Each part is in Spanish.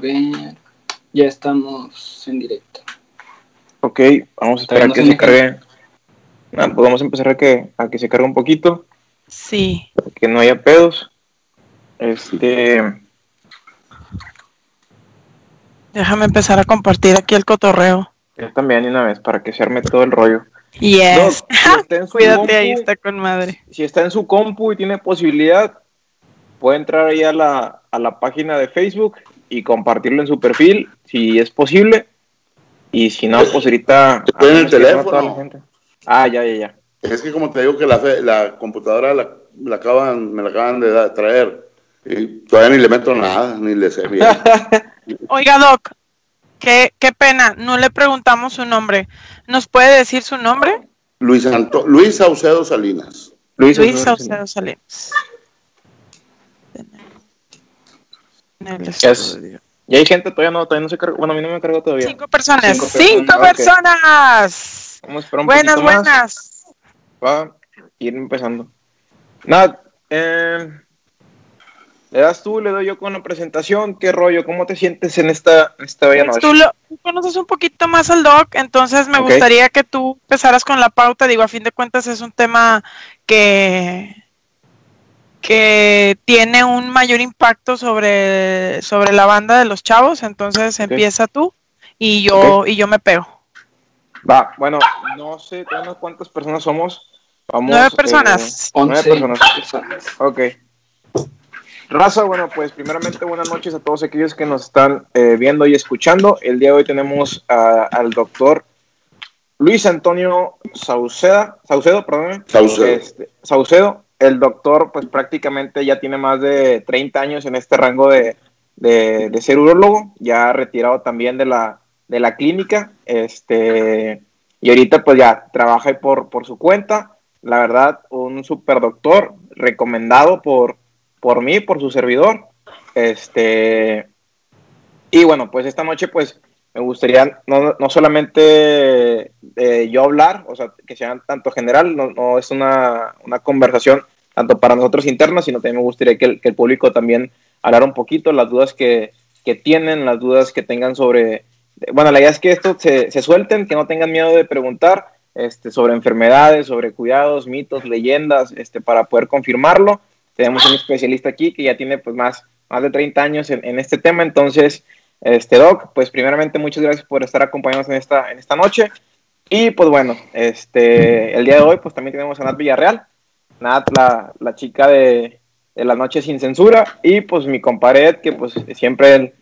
Ver, ya estamos en directo. Ok, vamos a esperar a que se cargue. Ah, pues vamos a empezar a que, a que se cargue un poquito. Sí. Para que no haya pedos. Este. Déjame empezar a compartir aquí el cotorreo. Yo también, una vez, para que se arme todo el rollo. Yes. Doc, si Cuídate, compu- ahí está con madre. Si está en su compu y tiene posibilidad, puede entrar ahí a la, a la página de Facebook y compartirlo en su perfil, si es posible. Y si no, pues ahorita. Estoy en el teléfono. toda la gente. Ah, ya, ya, ya. Es que como te digo que la, fe- la computadora la, la acaban, me la acaban de da- traer. Y todavía ni le meto nada, ni le sé bien. Oiga, Doc, qué, qué pena, no le preguntamos su nombre. ¿Nos puede decir su nombre? Luis, Anto- Luis Saucedo Salinas. Luis, Saucedo Salinas. El Es- estudio. Y hay gente todavía no, todavía no se cargó. Bueno, a mí no me cargó todavía. Cinco personas. Cinco Cinco personas. Vamos a esperar un Buenas, poquito más. buenas. Va a ir empezando. Nada, eh, le das tú, le doy yo con la presentación. ¿Qué rollo? ¿Cómo te sientes en esta, en esta bella Pues noche? tú, lo- tú conoces un poquito más al doc, entonces me gustaría que tú empezaras con la pauta. Digo, a fin de cuentas es un tema que, que tiene un mayor impacto sobre, sobre la banda de los chavos. Entonces empieza tú y yo, y yo me pego. Va, bueno, no sé cuántas personas somos. Vamos, Nueve eh, personas. nueve Once personas. personas. Ok. Raza, bueno, pues primeramente buenas noches a todos aquellos que nos están eh, viendo y escuchando. El día de hoy tenemos a- al doctor Luis Antonio Sauceda, Saucedo, perdón. Saucedo. Este, Saucedo, el doctor pues prácticamente ya tiene más de 30 años en este rango de, de, ser urólogo, ya retirado también de la, de la clínica, este, y ahorita pues ya trabaja por, por su cuenta, la verdad, un super doctor, recomendado por, por mí, por su servidor, este, y bueno, pues esta noche pues me gustaría no, no solamente eh, yo hablar, o sea, que sea tanto general, no, no es una, una conversación tanto para nosotros internos, sino también me gustaría que el, público también hablara un poquito las dudas que, que tienen, las dudas que tengan sobre, bueno, la idea es que esto se, se suelten, que no tengan miedo de preguntar este, sobre enfermedades, sobre cuidados, mitos, leyendas, este, para poder confirmarlo. Tenemos un especialista aquí que ya tiene pues más, más de 30 años en, en este tema, entonces este Doc, pues primeramente muchas gracias por estar acompañándonos en esta, en esta noche. Y pues bueno, este, el día de hoy pues también tenemos a Nat Villarreal, Nat, la, la chica de, de la noche sin censura, y pues mi compadre Ed, que pues siempre él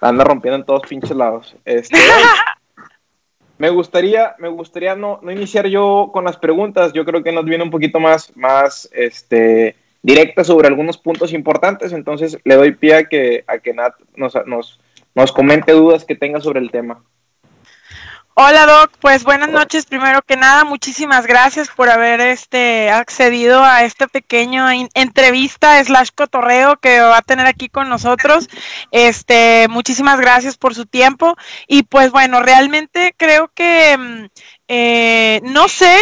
anda rompiendo en todos pinches lados. Este, me gustaría, me gustaría no, no iniciar yo con las preguntas, yo creo que nos viene un poquito más, más este, directa sobre algunos puntos importantes, entonces le doy pie a que, a que Nat nos, nos, nos comente dudas que tenga sobre el tema. Hola Doc, pues buenas noches. Primero que nada, muchísimas gracias por haber este accedido a pequeño in- entrevista slash cotorreo que va a tener aquí con nosotros. Este, muchísimas gracias por su tiempo. Y pues bueno, realmente creo que mm, eh, no sé.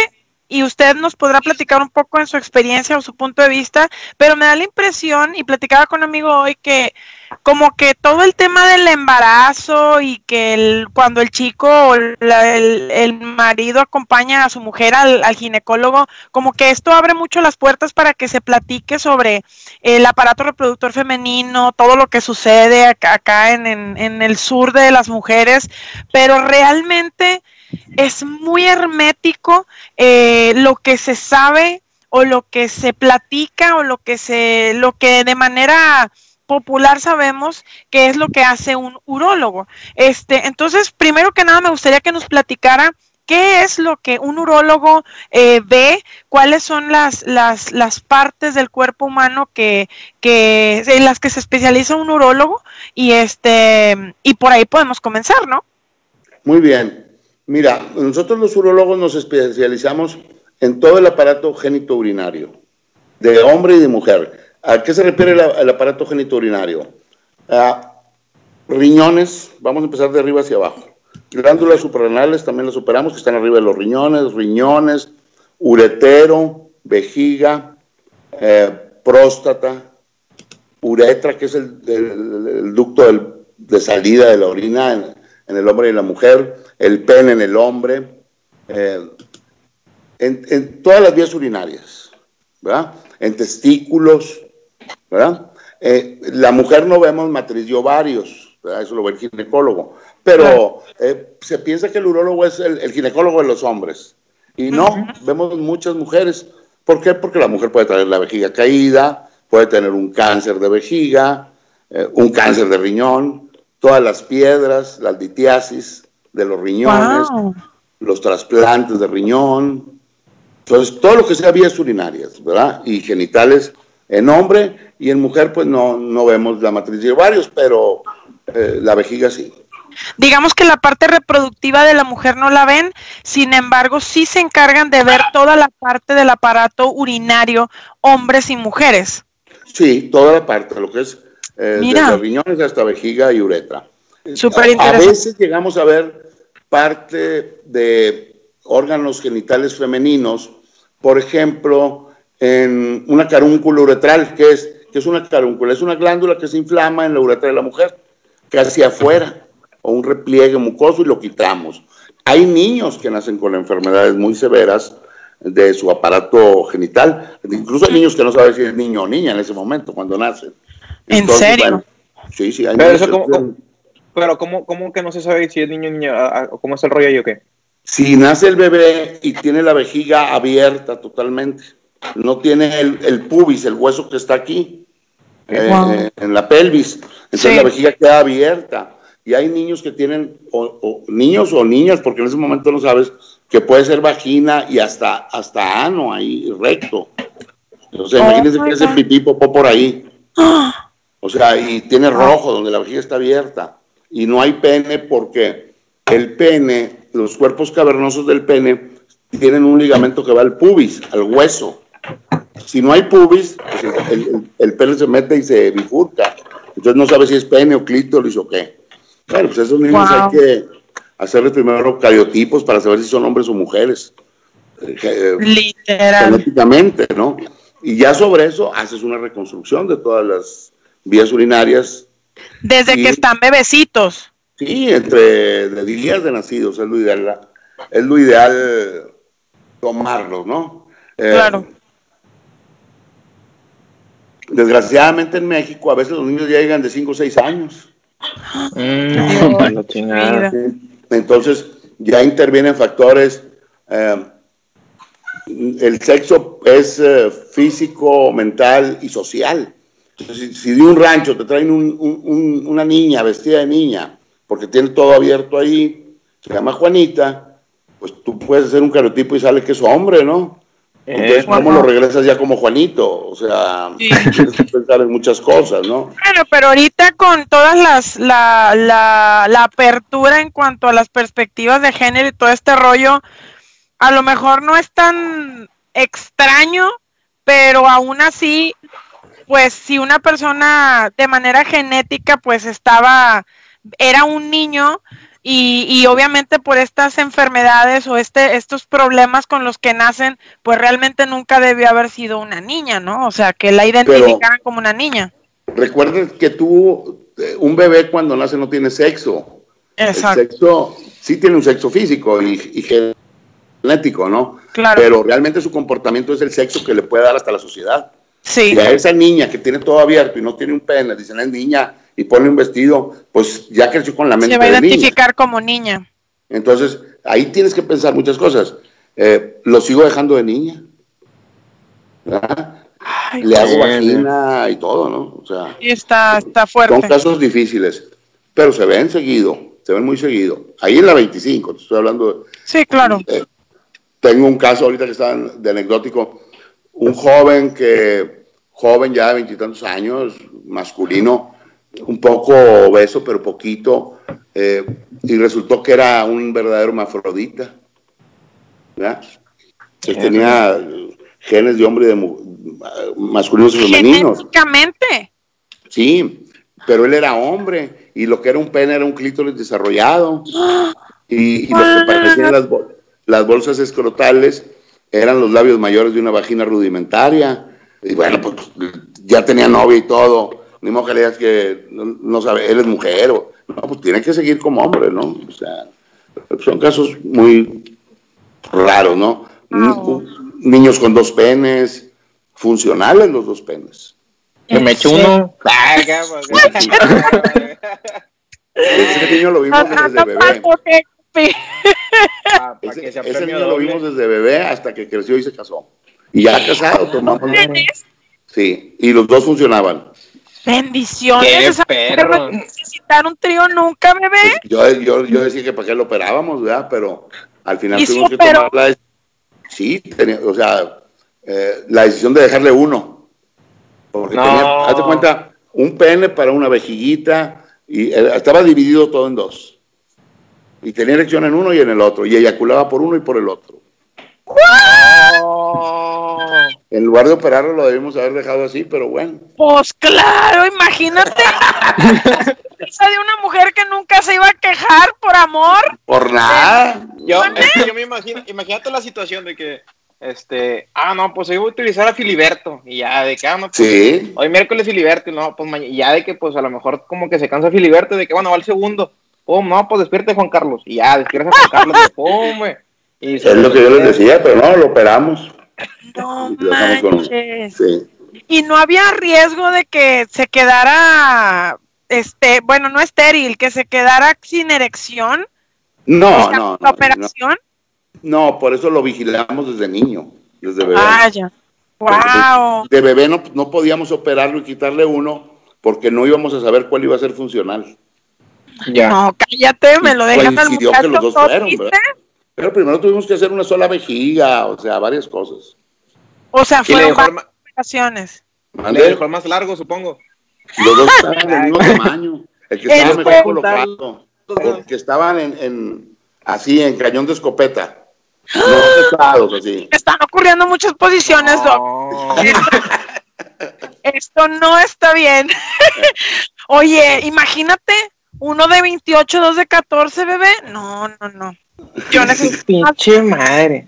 Y usted nos podrá platicar un poco en su experiencia o su punto de vista, pero me da la impresión, y platicaba con un amigo hoy, que como que todo el tema del embarazo y que el, cuando el chico o el, el marido acompaña a su mujer al, al ginecólogo, como que esto abre mucho las puertas para que se platique sobre el aparato reproductor femenino, todo lo que sucede acá, acá en, en, en el sur de las mujeres, pero realmente es muy hermético eh, lo que se sabe o lo que se platica o lo que se lo que de manera popular sabemos que es lo que hace un urólogo. Este, entonces, primero que nada me gustaría que nos platicara qué es lo que un urólogo eh, ve, cuáles son las, las, las partes del cuerpo humano que, que en las que se especializa un urólogo y este y por ahí podemos comenzar, ¿no? Muy bien. Mira, nosotros los urólogos nos especializamos en todo el aparato genitourinario, de hombre y de mujer. ¿A qué se refiere el, aparato genitourinario? A riñones, vamos a empezar de arriba hacia abajo. Glándulas suprarrenales también las operamos, que están arriba de los riñones, riñones, uretero, vejiga, eh, próstata, uretra, que es el, ducto de salida de la orina en, el hombre y la mujer, el pene en el hombre, eh, en, todas las vías urinarias, ¿verdad? En testículos, ¿verdad? Eh, la mujer no vemos matriz de ovarios, ¿verdad? eso lo ve el ginecólogo, pero eh, se piensa que el urólogo es el, ginecólogo de los hombres, y no, vemos muchas mujeres. ¿Por qué? Porque la mujer puede tener la vejiga caída, puede tener un cáncer de vejiga, eh, un cáncer de riñón, todas las piedras, la litiasis de los riñones, los trasplantes de riñón. Entonces, todo lo que sea vías urinarias, ¿verdad? Y genitales en hombre y en mujer, pues no, no vemos la matriz de ovarios, pero eh, la vejiga sí. Digamos que la parte reproductiva de la mujer no la ven, sin embargo, sí se encargan de ver toda la parte del aparato urinario, hombres y mujeres. Sí, toda la parte, lo que es eh, desde riñones hasta vejiga y uretra. Súper interesante. A veces llegamos a ver parte de órganos genitales femeninos, por ejemplo, en una carúncula uretral, que es, que es una carúncula, es una glándula que se inflama en la uretra de la mujer, casi afuera, o un repliegue mucoso y lo quitamos. Hay niños que nacen con enfermedades muy severas de su aparato genital, incluso hay niños que no saben si es niño o niña en ese momento, cuando nacen. ¿En serio? sí, sí, hay pero, pero ¿cómo, ¿cómo, que no se sabe si es niño o niña? ¿Cómo es el rollo ahí o qué? Si nace el bebé y tiene la vejiga abierta totalmente, no tiene el, pubis, el hueso que está aquí, eh, en la pelvis, entonces la vejiga queda abierta. Y hay niños que tienen, o, niños o niñas, porque en ese momento no sabes, que puede ser vagina y hasta, hasta ano ahí, recto. O sea, imagínense que ese pipí popó por ahí. O sea, y tiene rojo donde la vejiga está abierta. Y no hay pene porque el pene los cuerpos cavernosos del pene tienen un ligamento que va al pubis, al hueso. Si no hay pubis, pues el, pene se mete y se bifurca. Entonces no sabe si es pene o clítoris o qué. Bueno, pues esos niños hay que hacerles primero cariotipos para saber si son hombres o mujeres. Eh, Literal. Genéticamente, ¿no? Y ya sobre eso haces una reconstrucción de todas las vías urinarias. Desde que están bebecitos. Sí, entre de días de nacidos es lo ideal, es lo ideal tomarlos, ¿no? Eh, claro. Desgraciadamente en México a veces los niños ya llegan de 5 o 6 años. Mm, Entonces ya intervienen factores. Eh, el sexo es eh, físico, mental y social. Entonces, si, de un rancho te traen una niña vestida de niña porque tiene todo abierto ahí, se llama Juanita, pues tú puedes hacer un cariotipo y sale que es hombre, ¿no? Entonces, ¿cómo lo regresas ya como Juanito? O sea, tienes que pensar en muchas cosas, ¿no? Bueno, pero ahorita con todas las, la, la, la apertura en cuanto a las perspectivas de género y todo este rollo, a lo mejor no es tan extraño, pero aún así, pues si una persona de manera genética pues estaba era un niño y, y, obviamente por estas enfermedades o este, estos problemas con los que nacen, pues realmente nunca debió haber sido una niña, ¿no? O sea, que la identificaran como una niña. Recuerden que tú, eh, un bebé cuando nace no tiene sexo. Exacto. El sexo sí tiene un sexo físico y, y genético, ¿no? Claro. Pero realmente su comportamiento es el sexo que le puede dar hasta la sociedad. Sí. Y a esa niña que tiene todo abierto y no tiene un pene, dicen es niña y pone un vestido, pues ya creció con la mente. Se va a identificar como niña. Entonces, ahí tienes que pensar muchas cosas. Eh, lo sigo dejando de niña. Le hago vagina y todo, ¿no? O sea, y está, está fuerte. Son casos difíciles, pero se ven seguido, se ven muy seguido. Ahí en la 25, te estoy hablando. De, sí, claro. Eh, tengo un caso ahorita que está de anecdótico, un joven que, joven ya de veintitantos años, masculino, un poco obeso, pero poquito, eh, y resultó que era un verdadero mafrodita, ¿verdad? Que tenía genes de hombre y de masculinos y femeninos. Genéticamente. Sí, pero él era hombre y lo que era un pene era un clítoris desarrollado y, lo que parecían las, las bolsas escrotales eran los labios mayores de una vagina rudimentaria y bueno, pues ya tenía novia y todo ni modo que le digas que no, no sabe, él es mujer, o, no, pues tiene que seguir como hombre, ¿no? O sea, son casos muy raros, ¿no? Ah. Niños con dos penes, funcionales los dos penes. Que me echo Sí. uno. Ese niño lo vimos desde bebé. pa Ese, que ese niño lo vimos desde bebé hasta que creció y se casó. Y ya casado, tomamos. Sí, y los dos funcionaban. Bendiciones. Perro. necesitar un trío nunca, bebé. Yo, yo, yo decía que para qué lo operábamos, ¿verdad? Pero al final ¿Y tuvimos que operó? tomar la Sí, tenía- o sea, eh, la decisión de dejarle uno. Porque No. tenía, hazte cuenta, un pene para una vejiguita y eh, estaba dividido todo en dos. Y tenía erección en uno y en el otro. Y eyaculaba por uno y por el otro. Oh. En lugar de operarlo lo debimos haber dejado así, pero bueno. Pues claro, imagínate. Esa de una mujer que nunca se iba a quejar por amor. Por nada. Yo, es que yo me imagino, imagínate la situación de que, este, ah, no, pues hoy voy a utilizar a Filiberto, y ya, de que, ah, no, pues, Sí. hoy miércoles Filiberto, y no, pues mañana, ya de que, pues a lo mejor como que se cansa Filiberto, de que, bueno, va el segundo, pum, no, pues despierte Juan Carlos, y ya, despierta Juan Carlos, y pum, güey. Y Es lo que yo les decía, pero no, lo operamos. No manches. Sí. Y no había riesgo de que se quedara, este, bueno, no estéril, que se quedara sin erección. No, o sea, no, no, no. operación. No, por eso lo vigilamos desde niño, desde bebé. Vaya. Wow. De bebé no, no podíamos operarlo y quitarle uno porque no íbamos a saber cuál iba a ser funcional. ya. No, cállate, me lo dejas al Coincidió que los muchacho. Pero primero tuvimos que hacer una sola vejiga, o sea, varias cosas. O sea, fueron dejó, el varias operaciones. le dejó el más largo, supongo. Los dos estaban del mismo tamaño. El que El estaba mejor colocado. Porque estaban en, en- así, en cañón de escopeta. No pesados, así. Están ocurriendo muchas posiciones, Doc. No. Esto no está bien. Oye, imagínate, uno de 28, dos de 14, bebé. No, no, no. Yo necesito. Pinche madre.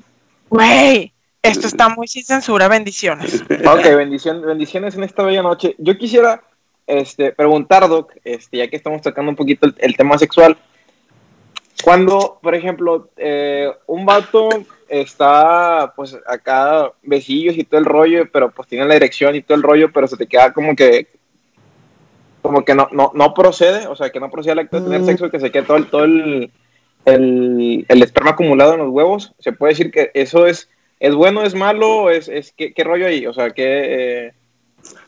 Güey, esto está muy sin censura, bendiciones. Ok, bendición, bendiciones en esta bella noche. Yo quisiera este, preguntar, Doc, este, ya que estamos tocando un poquito el, el tema sexual, cuando, por ejemplo, eh, un vato está, pues, acá, besillos y todo el rollo, pero pues tiene la erección y todo el rollo, pero se te queda como que, como que no, no, no procede, o sea, que no procede el acto de tener Mm. sexo y que se quede todo el, todo el, el, el esperma acumulado en los huevos. Se puede decir que eso es, es bueno, es malo, es, es ¿qué, qué rollo ahí? O sea, que... eh,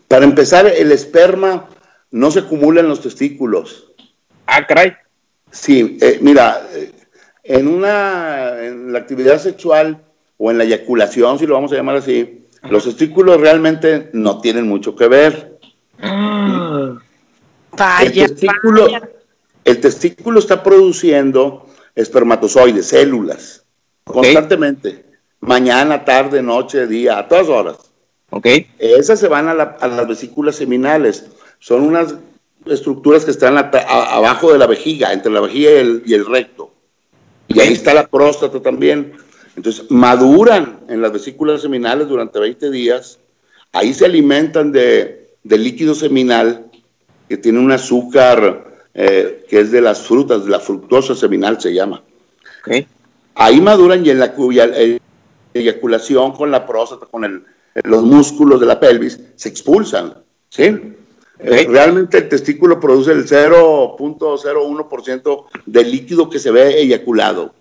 Para empezar, el esperma no se acumula en los testículos. ah, caray. Sí, eh, mira, eh, en una en la actividad sexual o en la eyaculación, si lo vamos a llamar así, los testículos realmente no tienen mucho que ver. Ah. Vaya, el, testículo, vaya. el testículo está produciendo espermatozoides, células, constantemente, mañana, tarde, noche, día, a todas horas. Ok. Esas se van a, la- a las vesículas seminales. Son unas estructuras que están a- abajo de la vejiga, entre la vejiga y el, y el recto. Y ahí está la próstata también. Entonces, maduran en las vesículas seminales durante 20 días. Ahí se alimentan de, de líquido seminal que tiene un azúcar eh, que es de las frutas, de la fructosa seminal se llama. Ok. Ahí maduran y en la cuya- eh, eyaculación con la próstata, con el- los músculos de la pelvis, se expulsan. ¿sí? Realmente el testículo produce el 0.01% del líquido que se ve eyaculado.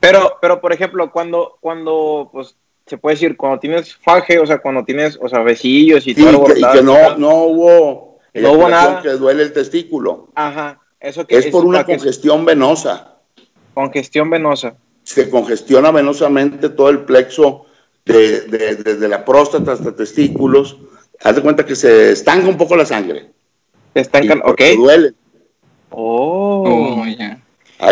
Pero, pero por ejemplo, cuando, cuando, pues, se puede decir, cuando tienes faje, o sea, cuando tienes, o sea, besillos y Sí, todo que- y que no, no hubo No hubo nada. que duele el testículo. Ajá. Eso que Es por una que- congestión venosa. congestión venosa. Se congestiona venosamente todo el plexo de- de- desde la próstata hasta testículos. Haz de cuenta que se estanca un poco la sangre. Te estancan, Y ok. duele. Oh. Oh,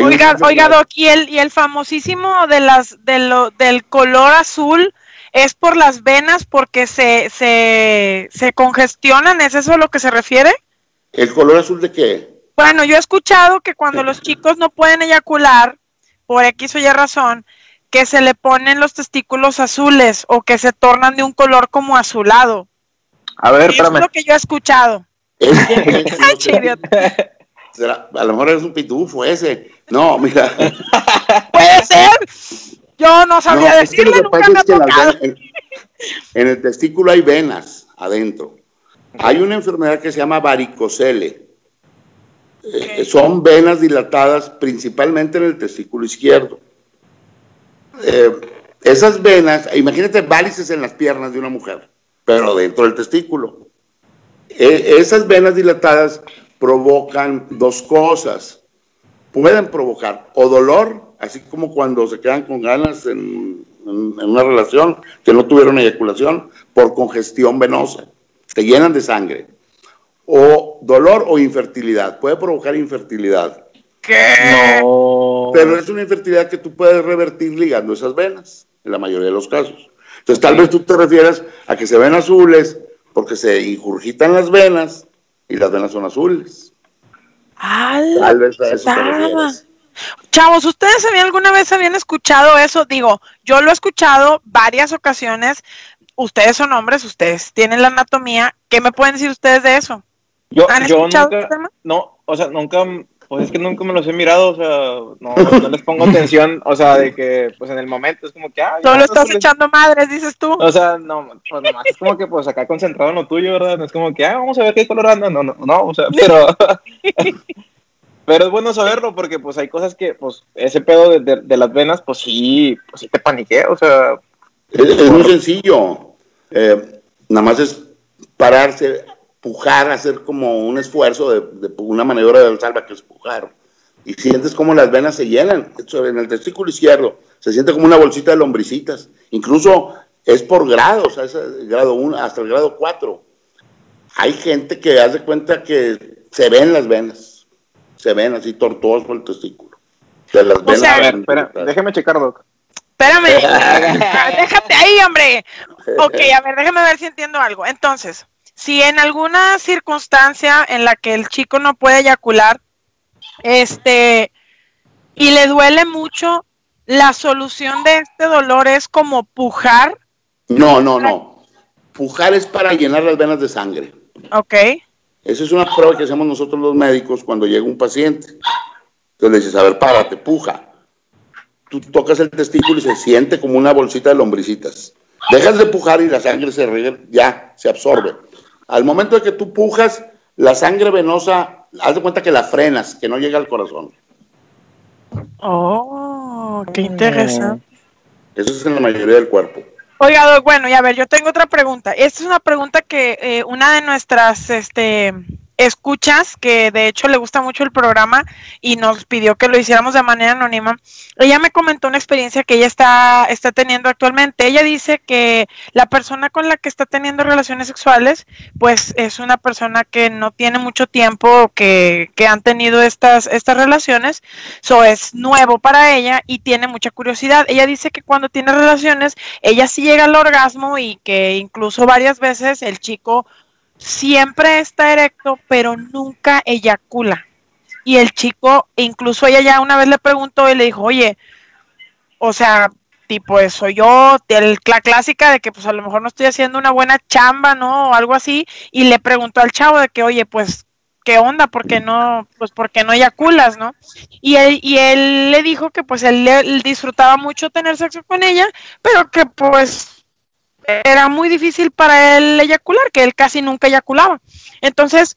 Oiga, oiga, Doc, y el, y el famosísimo de las, de lo, del color azul es por las venas porque se, se, se congestionan, ¿es eso a lo que se refiere? ¿El color azul de qué? Bueno, yo he escuchado que cuando los chicos no pueden eyacular, por X o Y razón, que se le ponen los testículos azules o que se tornan de un color como azulado. A ver, Es lo que yo he escuchado. Es que- será- a lo mejor es un pitufo ese. No, mira. Puede ser. Yo no sabría No, es que lo decirle, que nunca pasa me ha es que en, las tocado. venas- en- en el testículo hay venas adentro. Hay una enfermedad que se llama varicocele. Son venas dilatadas principalmente en el testículo izquierdo. Eh, esas venas, imagínate varices en las piernas de una mujer, pero dentro del testículo. Eh, esas venas dilatadas provocan dos cosas. Pueden provocar o dolor, así como cuando se quedan con ganas en una relación que no tuvieron eyaculación por congestión venosa. Te llenan de sangre. O dolor o infertilidad. Puede provocar infertilidad. ¿Qué? No. Pero es una infertilidad que tú puedes revertir ligando esas venas, en la mayoría de los casos. Entonces, tal vez tú te refieras a que se ven azules porque se ingurgitan las venas y las venas son azules. Tal vez a eso te Nada. refieres. Chavos, ¿ustedes habían, alguna vez habían escuchado eso? Digo, yo lo he escuchado varias ocasiones. Ustedes son hombres, ustedes tienen la anatomía. ¿Qué me pueden decir ustedes de eso? Yo, ¿Han yo nunca, este tema? no, o sea, nunca, pues es que nunca me los he mirado, o sea, no, no les pongo atención, o sea, de que, pues en el momento es como que, ah, Solo no, estás echando madres, dices tú. O sea, no, pues nomás es como que, pues acá concentrado en lo tuyo, ¿verdad? No es como que, ah, vamos a ver qué color anda, no, no, no, o sea, pero, pero es bueno saberlo porque, pues hay cosas que, pues, ese pedo de, de, de las venas, pues sí, pues sí te paniqué, o sea, Es, es muy sencillo. Eh, nada más es pararse, pujar, hacer como un esfuerzo de, de una maniobra del salva que es pujar. Y sientes como las venas se llenan. En el testículo izquierdo se siente como una bolsita de lombricitas. Incluso es por grados, es el grado 1 hasta el grado 4. Hay gente que hace cuenta que se ven las venas. Se ven así tortuosas por el testículo. De las venas sea, a ver, espera, déjame checar, Doc. Espérame. Déjate ahí, hombre. Ok, a ver, déjame ver si entiendo algo. Entonces, si en alguna circunstancia en la que el chico no puede eyacular, este, y le duele mucho, la solución de este dolor es como pujar, No, no, no. Pujar es para llenar las venas de sangre. ok, Esa es una prueba que hacemos nosotros los médicos cuando llega un paciente. Entonces le dices, a ver, párate, puja. Tú tocas el testículo y se siente como una bolsita de lombricitas. Dejas de pujar y la sangre se riega, ya, se absorbe. Al momento de que tú pujas, la sangre venosa, haz de cuenta que la frenas, que no llega al corazón. oh, qué interesante. Eso es en la mayoría del cuerpo. Oiga, bueno, y a ver, yo tengo otra pregunta. Esta es una pregunta que eh, una de nuestras este, escuchas, que de hecho le gusta mucho el programa y nos pidió que lo hiciéramos de manera anónima, ella me comentó una experiencia que ella está, está teniendo actualmente. Ella dice que la persona con la que está teniendo relaciones sexuales, pues es una persona que no tiene mucho tiempo que, que han tenido estas, estas relaciones, eso es nuevo para ella y tiene mucha curiosidad. Ella dice que cuando tiene relaciones, ella sí llega al orgasmo y que incluso varias veces el chico siempre está erecto, pero nunca eyacula. Y el chico, incluso ella ya una vez le preguntó y le dijo, oye, o sea, tipo, soy yo, la clásica de que pues a lo mejor no estoy haciendo una buena chamba, ¿no? O algo así, y le preguntó al chavo de que, oye, pues, ¿qué onda? ¿Por qué no, pues, por qué no eyaculas, no? Y él, y él le dijo que pues él, él disfrutaba mucho tener sexo con ella, pero que pues era muy difícil para él eyacular, que él casi nunca eyaculaba. Entonces,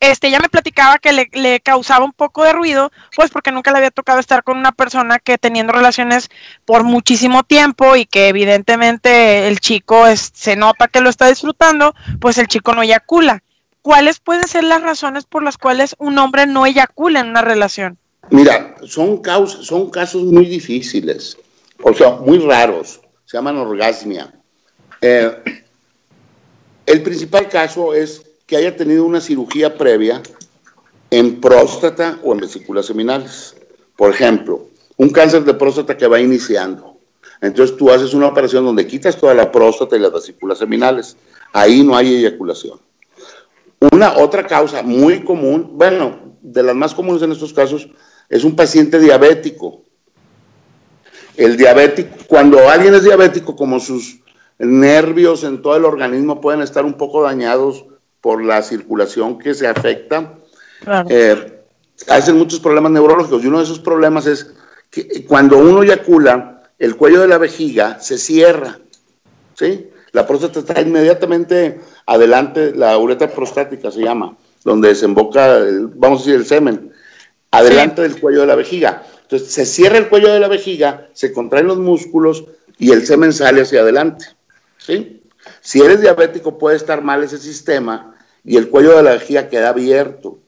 este, ella me platicaba que le, causaba un poco de ruido, pues porque nunca le había tocado estar con una persona que teniendo relaciones por muchísimo tiempo y que evidentemente el chico es, se nota que lo está disfrutando, pues el chico no eyacula. ¿Cuáles pueden ser las razones por las cuales un hombre no eyacula en una relación? Mira, son, causas, son casos muy difíciles, o sea, muy raros, se llaman orgasmia. Eh, el principal caso es que haya tenido una cirugía previa en próstata o en vesículas seminales. Por ejemplo, un cáncer de próstata que va iniciando. Entonces tú haces una operación donde quitas toda la próstata y las vesículas seminales. Ahí no hay eyaculación. Una otra causa muy común, bueno, de las más comunes en estos casos, es un paciente diabético. El diabético, cuando alguien es diabético, como sus nervios en todo el organismo pueden estar un poco dañados por la circulación que se afecta. Eh, hacen muchos problemas neurológicos y uno de esos problemas es que cuando uno eyacula, el cuello de la vejiga se cierra, ¿sí? La próstata está inmediatamente adelante, la uretra prostática se llama, donde desemboca, vamos a decir, el semen, adelante del cuello de la vejiga. Entonces se cierra el cuello de la vejiga, se contraen los músculos y el semen sale hacia adelante. ¿Sí? Si eres diabético puede estar mal ese sistema y el cuello de la vejiga queda abierto.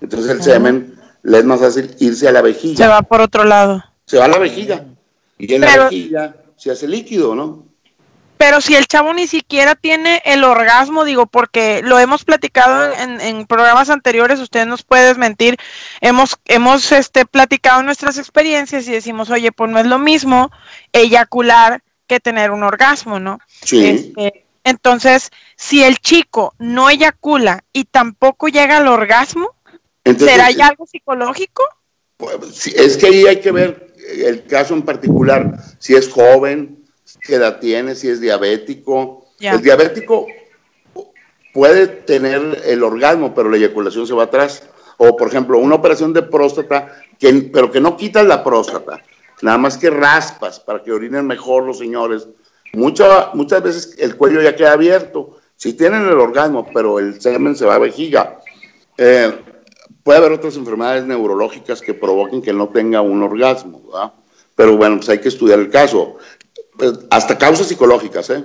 Entonces el semen le es más fácil irse a la vejiga. Se va por otro lado. Se va a la vejiga. Y en la vejiga se hace líquido, ¿no? Pero si el chavo ni siquiera tiene el orgasmo, digo, porque lo hemos platicado en, programas anteriores, usted nos puede desmentir, hemos, hemos este, platicado nuestras experiencias y decimos, oye, pues no es lo mismo eyacular que tener un orgasmo, ¿no? Sí. Este, entonces, si el chico no eyacula y tampoco llega al orgasmo, ¿será ya algo psicológico? Pues, es que ahí hay que ver el caso en particular, si es joven, qué edad tiene, si es diabético. El diabético puede tener el orgasmo, pero la eyaculación se va atrás. O, por ejemplo, una operación de próstata, que, pero que no quitas la próstata, nada más que raspas para que orinen mejor los señores. muchas veces el cuello ya queda abierto. Si tienen el orgasmo, pero el semen se va a vejiga. Eh, puede haber otras enfermedades neurológicas que provoquen que no tenga un orgasmo, ¿verdad? Pero bueno, pues hay que estudiar el caso. Pues, hasta causas psicológicas, ¿eh?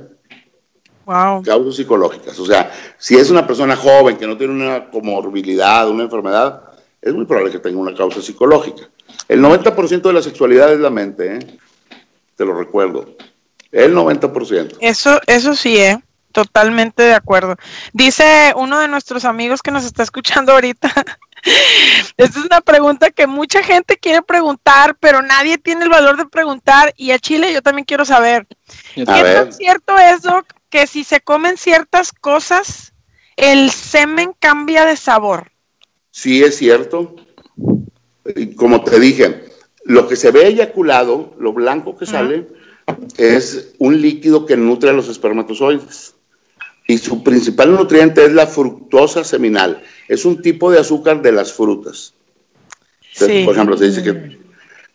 Wow. Causas psicológicas. O sea, si es una persona joven que no tiene una comorbilidad, una enfermedad, es muy probable que tenga una causa psicológica. El 90% de la sexualidad es la mente, ¿eh? Te lo recuerdo. El 90%. Eso, eso sí, ¿eh? Totalmente de acuerdo. Dice uno de nuestros amigos que nos está escuchando ahorita. Esta es una pregunta que mucha gente quiere preguntar, pero nadie tiene el valor de preguntar. Y a Chile yo también quiero saber. ¿Qué tan cierto es, Doc, que si se comen ciertas cosas, el semen cambia de sabor? Sí, es cierto. Como te dije, lo que se ve eyaculado, lo blanco que sale, es un líquido que nutre a los espermatozoides y su principal nutriente es la fructosa seminal. Es un tipo de azúcar de las frutas. Por ejemplo, se dice que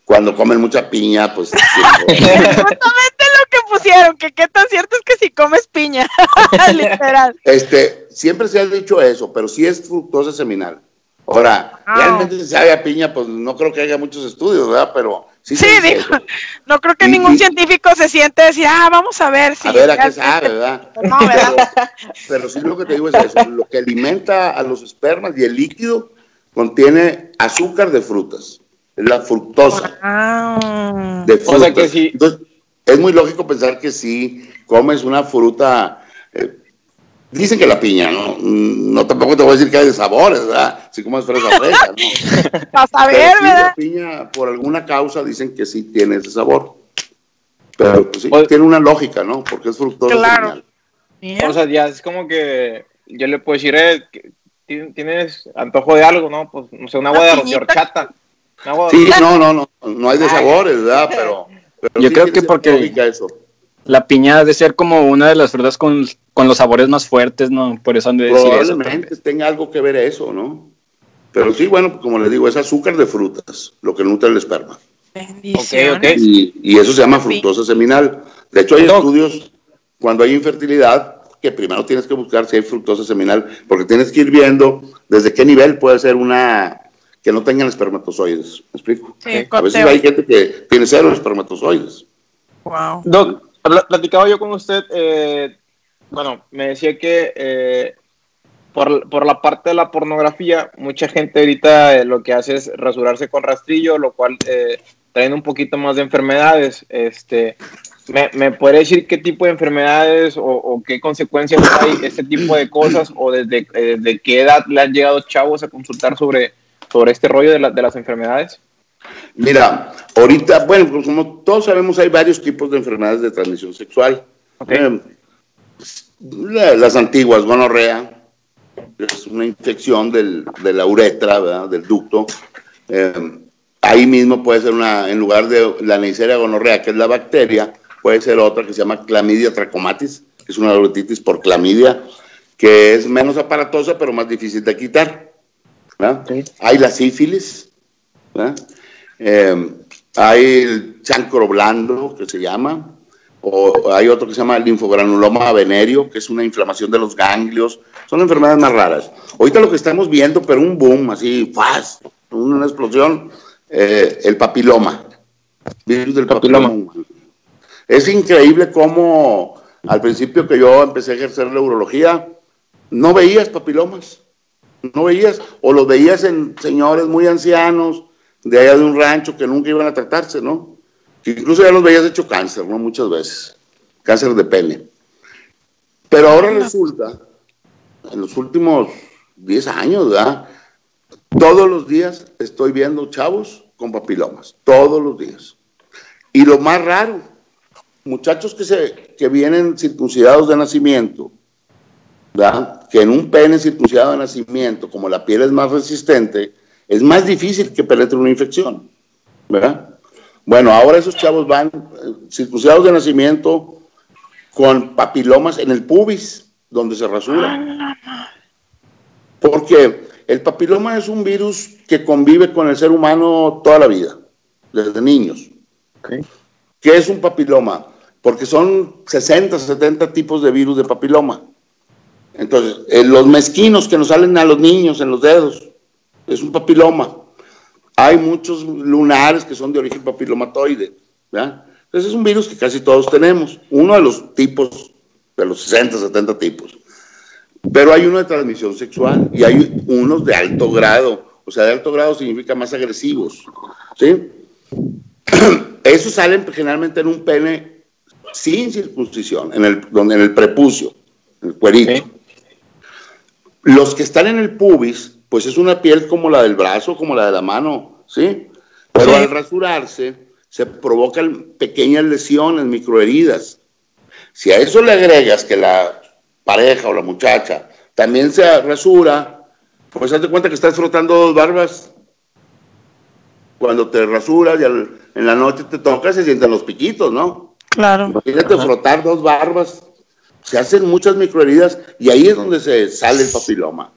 cuando comen mucha piña, pues... Exactamente lo que pusieron, que qué tan cierto es que si comes piña, literal. Este, siempre se ha dicho eso, pero sí es fructosa seminal. Ahora, ah. realmente si sabe a piña, pues no creo que haya muchos estudios, ¿verdad? Pero sí. Sí, digo, no creo que ningún científico se siente decir, ah, vamos a ver si. A ver a qué sabe, ¿verdad? No, ¿verdad? Pero, sí lo que te digo es eso: lo que alimenta a los espermas y el líquido contiene azúcar de frutas, es la fructosa. Ah. De frutas. O sea que sí. Entonces, es muy lógico pensar que si comes una fruta. Eh, Dicen que la piña, ¿no? No tampoco te voy a decir que hay de sabores, ¿verdad? Así como es fresa fresa, ¿no? Para saber, ¿verdad? La piña, por alguna causa, dicen que sí tiene ese sabor. Pero pues, sí, tiene una lógica, ¿no? Porque es fructoso. Claro. O sea, ya es como que yo le puedo decir, eh, tienes antojo de algo, ¿no? Pues, no sé, un agua de horchata. Sí, no, no, no, no hay de sabores, ¿verdad? Pero, yo creo que porque eso. la piña debe ser como una de las frutas con con los sabores más fuertes, ¿no? Por eso han de decir Probablemente tenga algo que ver eso, ¿no? Pero sí, bueno, como le digo, es azúcar de frutas, lo que nutre el esperma. Okay, okay. Y, eso se llama fructosa seminal. De hecho, hay estudios cuando hay infertilidad que primero tienes que buscar si hay fructosa seminal, porque tienes que ir viendo desde qué nivel puede ser una que no tengan espermatozoides. ¿Me explico? Sí, a veces hay gente que tiene cero espermatozoides. Wow. Doc, platicaba yo con usted eh, bueno, me decía que eh, por, la parte de la pornografía, mucha gente ahorita eh, lo que hace es rasurarse con rastrillo, lo cual eh, trae un poquito más de enfermedades. Este, ¿me, ¿Me puede decir qué tipo de enfermedades o, qué consecuencias hay este tipo de cosas o desde, qué edad le han llegado chavos a consultar sobre, sobre este rollo de, de las enfermedades? Mira, ahorita, bueno, pues como todos sabemos, hay varios tipos de enfermedades de transmisión sexual. Okay las antiguas, gonorrea, es una infección del, de la uretra, del ducto. Eh, ahí mismo puede ser una, en lugar de la Neisseria gonorrea, que es la bacteria, puede ser otra que se llama clamidia trachomatis, que es una orotitis por clamidia, que es menos aparatosa pero más difícil de quitar. Hay la sífilis, eh, hay el chancro blando, que se llama, o hay otro que se llama linfogranuloma venéreo, que es una inflamación de los ganglios. Son enfermedades más raras. Ahorita lo que estamos viendo, pero un boom, así, fast, una explosión, eh, el papiloma. Virus del papiloma. Es increíble cómo al principio que yo empecé a ejercer la urología, no veías papilomas. No veías, o los veías en señores muy ancianos, de allá de un rancho que nunca iban a tratarse, ¿no? Que incluso ya los veías hecho cáncer, ¿no? Muchas veces. Cáncer de pene. Pero ahora resulta, en los últimos 10 años, ¿verdad? Todos los días estoy viendo chavos con papilomas, todos los días. Y lo más raro, muchachos que, se, que vienen circuncidados de nacimiento, ¿verdad? que en un pene circuncidado de nacimiento, como la piel es más resistente, es más difícil que penetre una infección. ¿verdad? Bueno, ahora esos chavos van eh, circuncidados de nacimiento con papilomas en el pubis, donde se rasura. Porque el papiloma es un virus que convive con el ser humano toda la vida, desde niños. ¿Qué es un papiloma? Porque son 60, 70 tipos de virus de papiloma. Entonces, eh, los mezquinos que nos salen a los niños en los dedos, es un papiloma. Hay muchos lunares que son de origen papilomatoide. Entonces es un virus que casi todos tenemos, uno de los tipos, de los 60, 70 tipos. Pero hay uno de transmisión sexual y hay unos de alto grado. O sea, de alto grado significa más agresivos. ¿sí? Esos salen generalmente en un pene sin circuncisión, en el, donde, en el prepucio, en el cuerito. Los que están en el pubis pues es una piel como la del brazo, como la de la mano, ¿sí? Pero al rasurarse se provocan pequeñas lesiones, microheridas. Si a eso le agregas que la pareja o la muchacha también se rasura, pues hazte cuenta que estás frotando dos barbas. Cuando te rasuras y en la noche te tocas, se sienten los piquitos, ¿no? Claro. Imagínate frotar dos barbas. Se hacen muchas microheridas y ahí es donde se sale el papiloma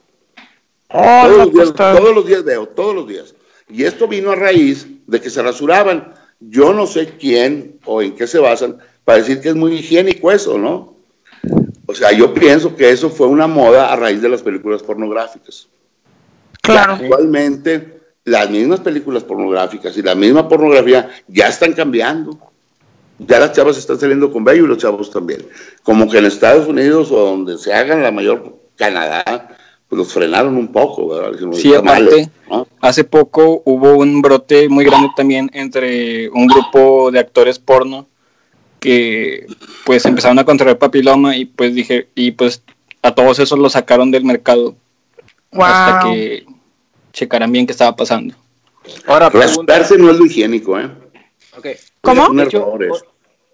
todos, los días, todos los días veo, todos los días. Y esto vino a raíz de que se rasuraban. Yo no sé quién o en qué se basan para decir que es muy higiénico eso, ¿no? O sea, yo pienso que eso fue una moda a raíz de las películas pornográficas. Claro. actualmente, las mismas películas pornográficas y la misma pornografía ya están cambiando. Ya las chavas están saliendo con bello y los chavos también. Como que en Estados Unidos o donde se hagan la mayor Canadá, pues los frenaron un poco, ¿verdad? sí, aparte, hace poco hubo un brote muy grande también entre un grupo de actores porno que pues empezaron a contraer papiloma y pues dije, y pues a todos esos los sacaron del mercado hasta que checaran bien qué estaba pasando. Ahora, preguntarse no es lo higiénico, ¿eh? Okay. ¿Cómo?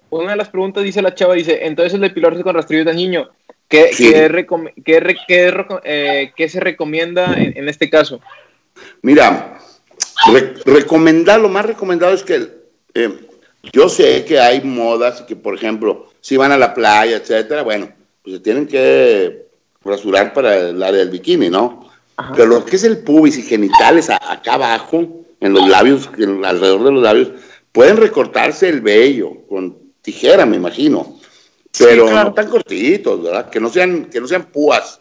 una de las preguntas dice la chava, dice, entonces el depilarse con rastrillos de niño, ¿Qué, qué, se recomienda en, este caso? Mira, recomendar, lo más recomendado es que eh, yo sé que hay modas que, por ejemplo, si van a la playa, etcétera, bueno, pues se tienen que rasurar para el área del bikini, ¿no? Pero lo que es el pubis y genitales acá abajo, en los labios, alrededor de los labios, pueden recortarse el vello con tijera, me imagino pero no tan cortitos, ¿verdad? Que no sean, que no sean púas.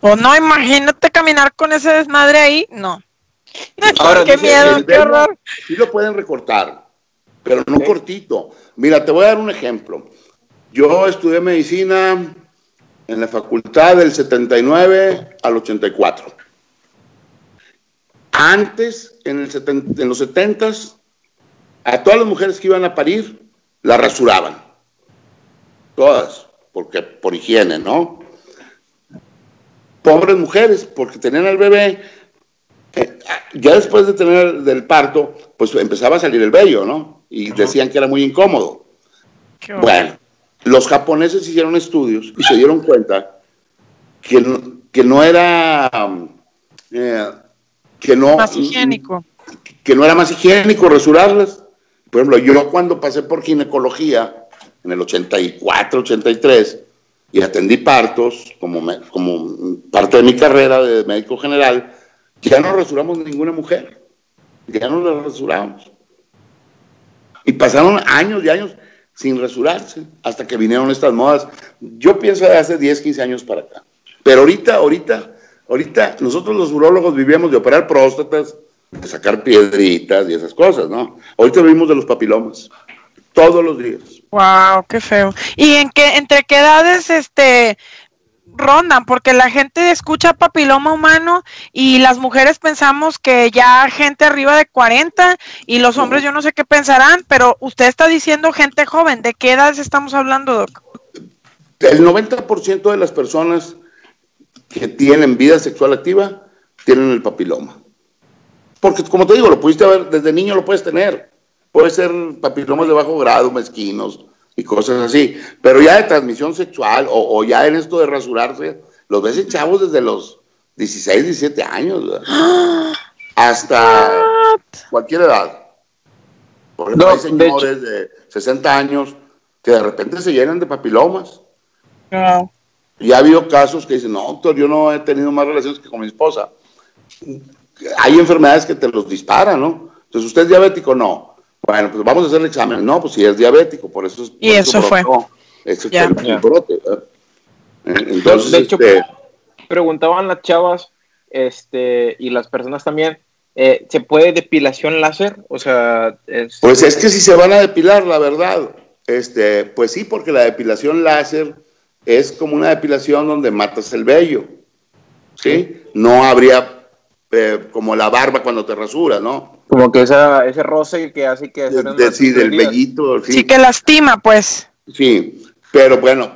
Pues no, imagínate caminar con ese desmadre ahí, no. Ahora, qué miedo, qué horror. Sí lo pueden recortar, pero no cortito. Mira, te voy a dar un ejemplo. Yo estudié medicina en la facultad del 79 al 84. Antes, en, el en los 70 a todas las mujeres que iban a parir, la rasuraban todas, porque por higiene, ¿no? Pobres mujeres, porque tenían al bebé, eh, ya después de tener del parto, pues empezaba a salir el vello, ¿no? Y decían que era muy incómodo. Bueno, los japoneses hicieron estudios y se dieron cuenta que, que no era... Eh, que no... Más higiénico. Que no era más higiénico rasurarlas. Por ejemplo, yo cuando pasé por ginecología, en el 84, 83, y atendí partos como, parte de mi carrera de médico general, ya no rasuramos ninguna mujer, ya no la rasuramos. Y pasaron años y años sin rasurarse hasta que vinieron estas modas. Yo pienso de hace 10, 15 años para acá. Pero ahorita, ahorita, ahorita nosotros los urólogos vivíamos de operar próstatas, de sacar piedritas y esas cosas, ¿no? Ahorita vivimos de los papilomas todos los días. Wow, qué feo. ¿Y en qué, entre qué edades este rondan? Porque la gente escucha papiloma humano y las mujeres pensamos que ya gente arriba de 40 y los hombres yo no sé qué pensarán, pero usted está diciendo gente joven. ¿De qué edades estamos hablando, Doc? El 90% de las personas que tienen vida sexual activa tienen el papiloma. Porque como te digo, lo pudiste ver, desde niño lo puedes tener. Puede ser papilomas de bajo grado, mezquinos y cosas así. Pero ya de transmisión sexual o, ya en esto de rasurarse, los ves en chavos desde los 16, 17 años. Hasta cualquier edad. Por ejemplo, hay señores de, 60 años que de repente se llenan de papilomas. Y ha habido casos que dicen, no, doctor, yo no he tenido más relaciones que con mi esposa. Hay enfermedades que te los disparan, ¿no? Entonces, ¿usted es diabético? No. Bueno, pues vamos a hacer el examen. No, pues si es diabético, por eso es. Y eso, fue. Eso el brote. Eh, entonces, de hecho, este, preguntaban las chavas este, y las personas también, eh, ¿se puede depilación láser? O sea, pues es que si se van a depilar, la verdad, este, pues sí, porque la depilación láser es como una depilación donde matas el vello, ¿sí? No habría eh, como la barba cuando te rasuras, ¿no? Como que esa, ese roce que hace que... sí, del vellito. Sí. que lastima, pues. Sí, pero bueno,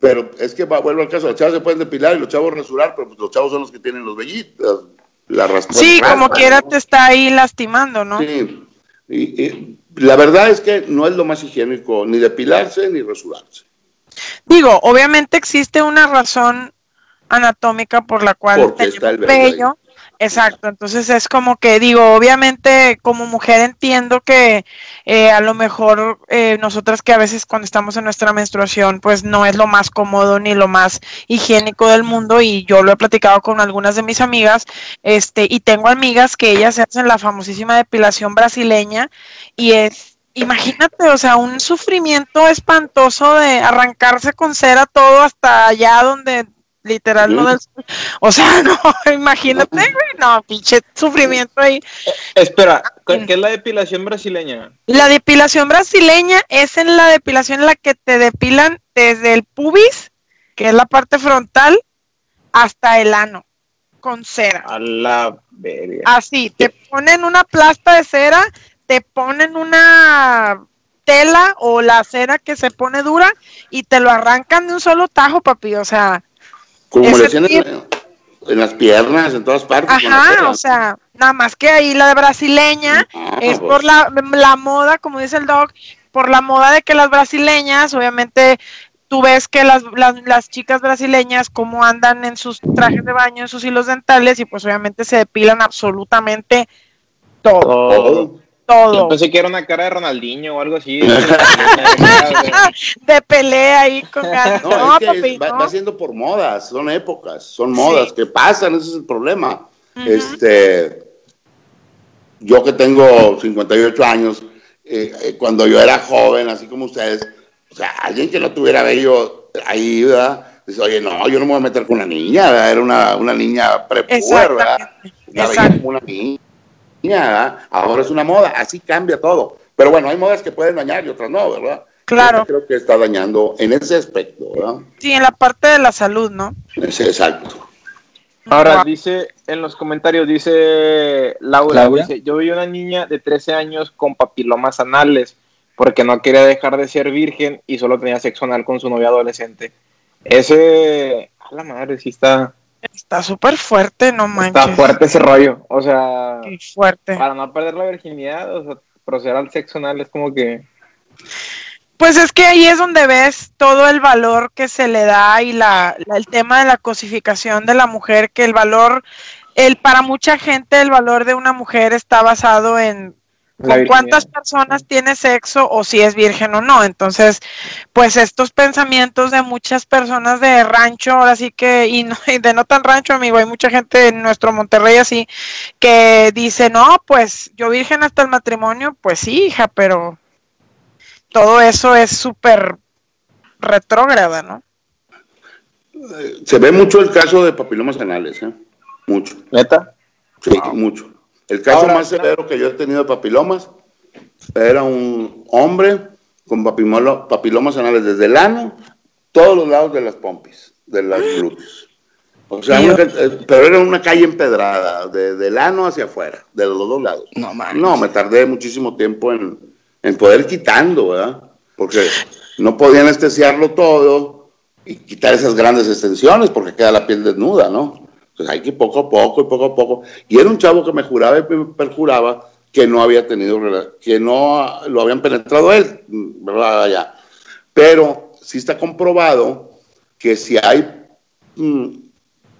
pero es que vuelvo al caso, los chavos se pueden depilar y los chavos rasurar, pero pues los chavos son los que tienen los vellitos, la Sí, como quiera te está ahí lastimando, ¿no? Sí, y, la verdad es que no es lo más higiénico ni depilarse ni rasurarse. Digo, obviamente existe una razón anatómica por la cual Porque está el vello Exacto, entonces es como que digo, obviamente como mujer entiendo que eh, a lo mejor eh, nosotras que a veces cuando estamos en nuestra menstruación pues no es lo más cómodo ni lo más higiénico del mundo y yo lo he platicado con algunas de mis amigas este y tengo amigas que ellas hacen la famosísima depilación brasileña y es imagínate, o sea, un sufrimiento espantoso de arrancarse con cera todo hasta allá donde literal, no del, o sea, no, imagínate, güey, no, pinche sufrimiento ahí. Eh, espera, ¿qué es la depilación brasileña? La depilación brasileña es en la depilación en la que te depilan desde el pubis, que es la parte frontal, hasta el ano, con cera. A la Así, te ponen una plasta de cera, te ponen una tela o la cera que se pone dura y te lo arrancan de un solo tajo, papi, o sea, como le decían en, las piernas, en todas partes. Ajá, o sea, nada más que ahí la de brasileña ah, es pues. por la, moda, como dice el doc, por la moda de que las brasileñas, obviamente tú ves que las, las, chicas brasileñas como andan en sus trajes de baño, en sus hilos dentales y pues obviamente se depilan absolutamente todo todo. Pensé que era una cara de Ronaldinho o algo así. de pelea ahí con ganas. No, va, siendo por modas, son épocas, son modas que pasan, ese es el problema. Este, yo que tengo 58 años, eh, eh, cuando yo era joven, así como ustedes, o sea, alguien que no tuviera bello ahí, ¿verdad? Dice, oye, no, yo no me voy a meter con una niña, ¿verdad? Era una, una niña prepuber, ¿verdad? como una niña ahora es una moda, así cambia todo. Pero bueno, hay modas que pueden dañar y otras no, ¿verdad? Claro. creo que está dañando en ese aspecto, ¿verdad? Sí, en la parte de la salud, ¿no? Sí, exacto. Ahora dice en los comentarios, dice Laura, Dice, yo vi una niña de 13 años con papilomas anales porque no quería dejar de ser virgen y solo tenía sexo anal con su novia adolescente. Ese, a la madre, sí está, Está súper fuerte, no manches. Está fuerte ese rollo, o sea... fuerte. Para no perder la virginidad, o sea, proceder al sexo anal es como que... Pues es que ahí es donde ves todo el valor que se le da y la, el tema de la cosificación de la mujer, que el valor, el para mucha gente el valor de una mujer está basado en con cuántas personas tiene sexo o si es virgen o no. Entonces, pues estos pensamientos de muchas personas de rancho, ahora sí que, y, no, y de no tan rancho, amigo, hay mucha gente en nuestro Monterrey así que dice, no, pues yo virgen hasta el matrimonio, pues sí, hija, pero todo eso es súper retrógrada, ¿no? Se ve mucho el caso de papilomas anales, ¿eh? Mucho. ¿Neta? Sí, mucho. El caso más severo que yo he tenido de papilomas era un hombre con papilomas anales desde el ano, todos los lados de las pompis, de las glúteos. O sea, pero era una calle empedrada, de, del ano hacia afuera, de los dos lados. No, no me tardé muchísimo tiempo en, en poder quitando, ¿verdad? Porque no podía anestesiarlo todo y quitar esas grandes extensiones porque queda la piel desnuda, ¿no? Entonces hay que poco a poco y poco a poco. Y era un chavo que me juraba y perjuraba que no había tenido, que no lo habían penetrado él, ¿verdad? Ya. Pero sí está comprobado que si hay mm,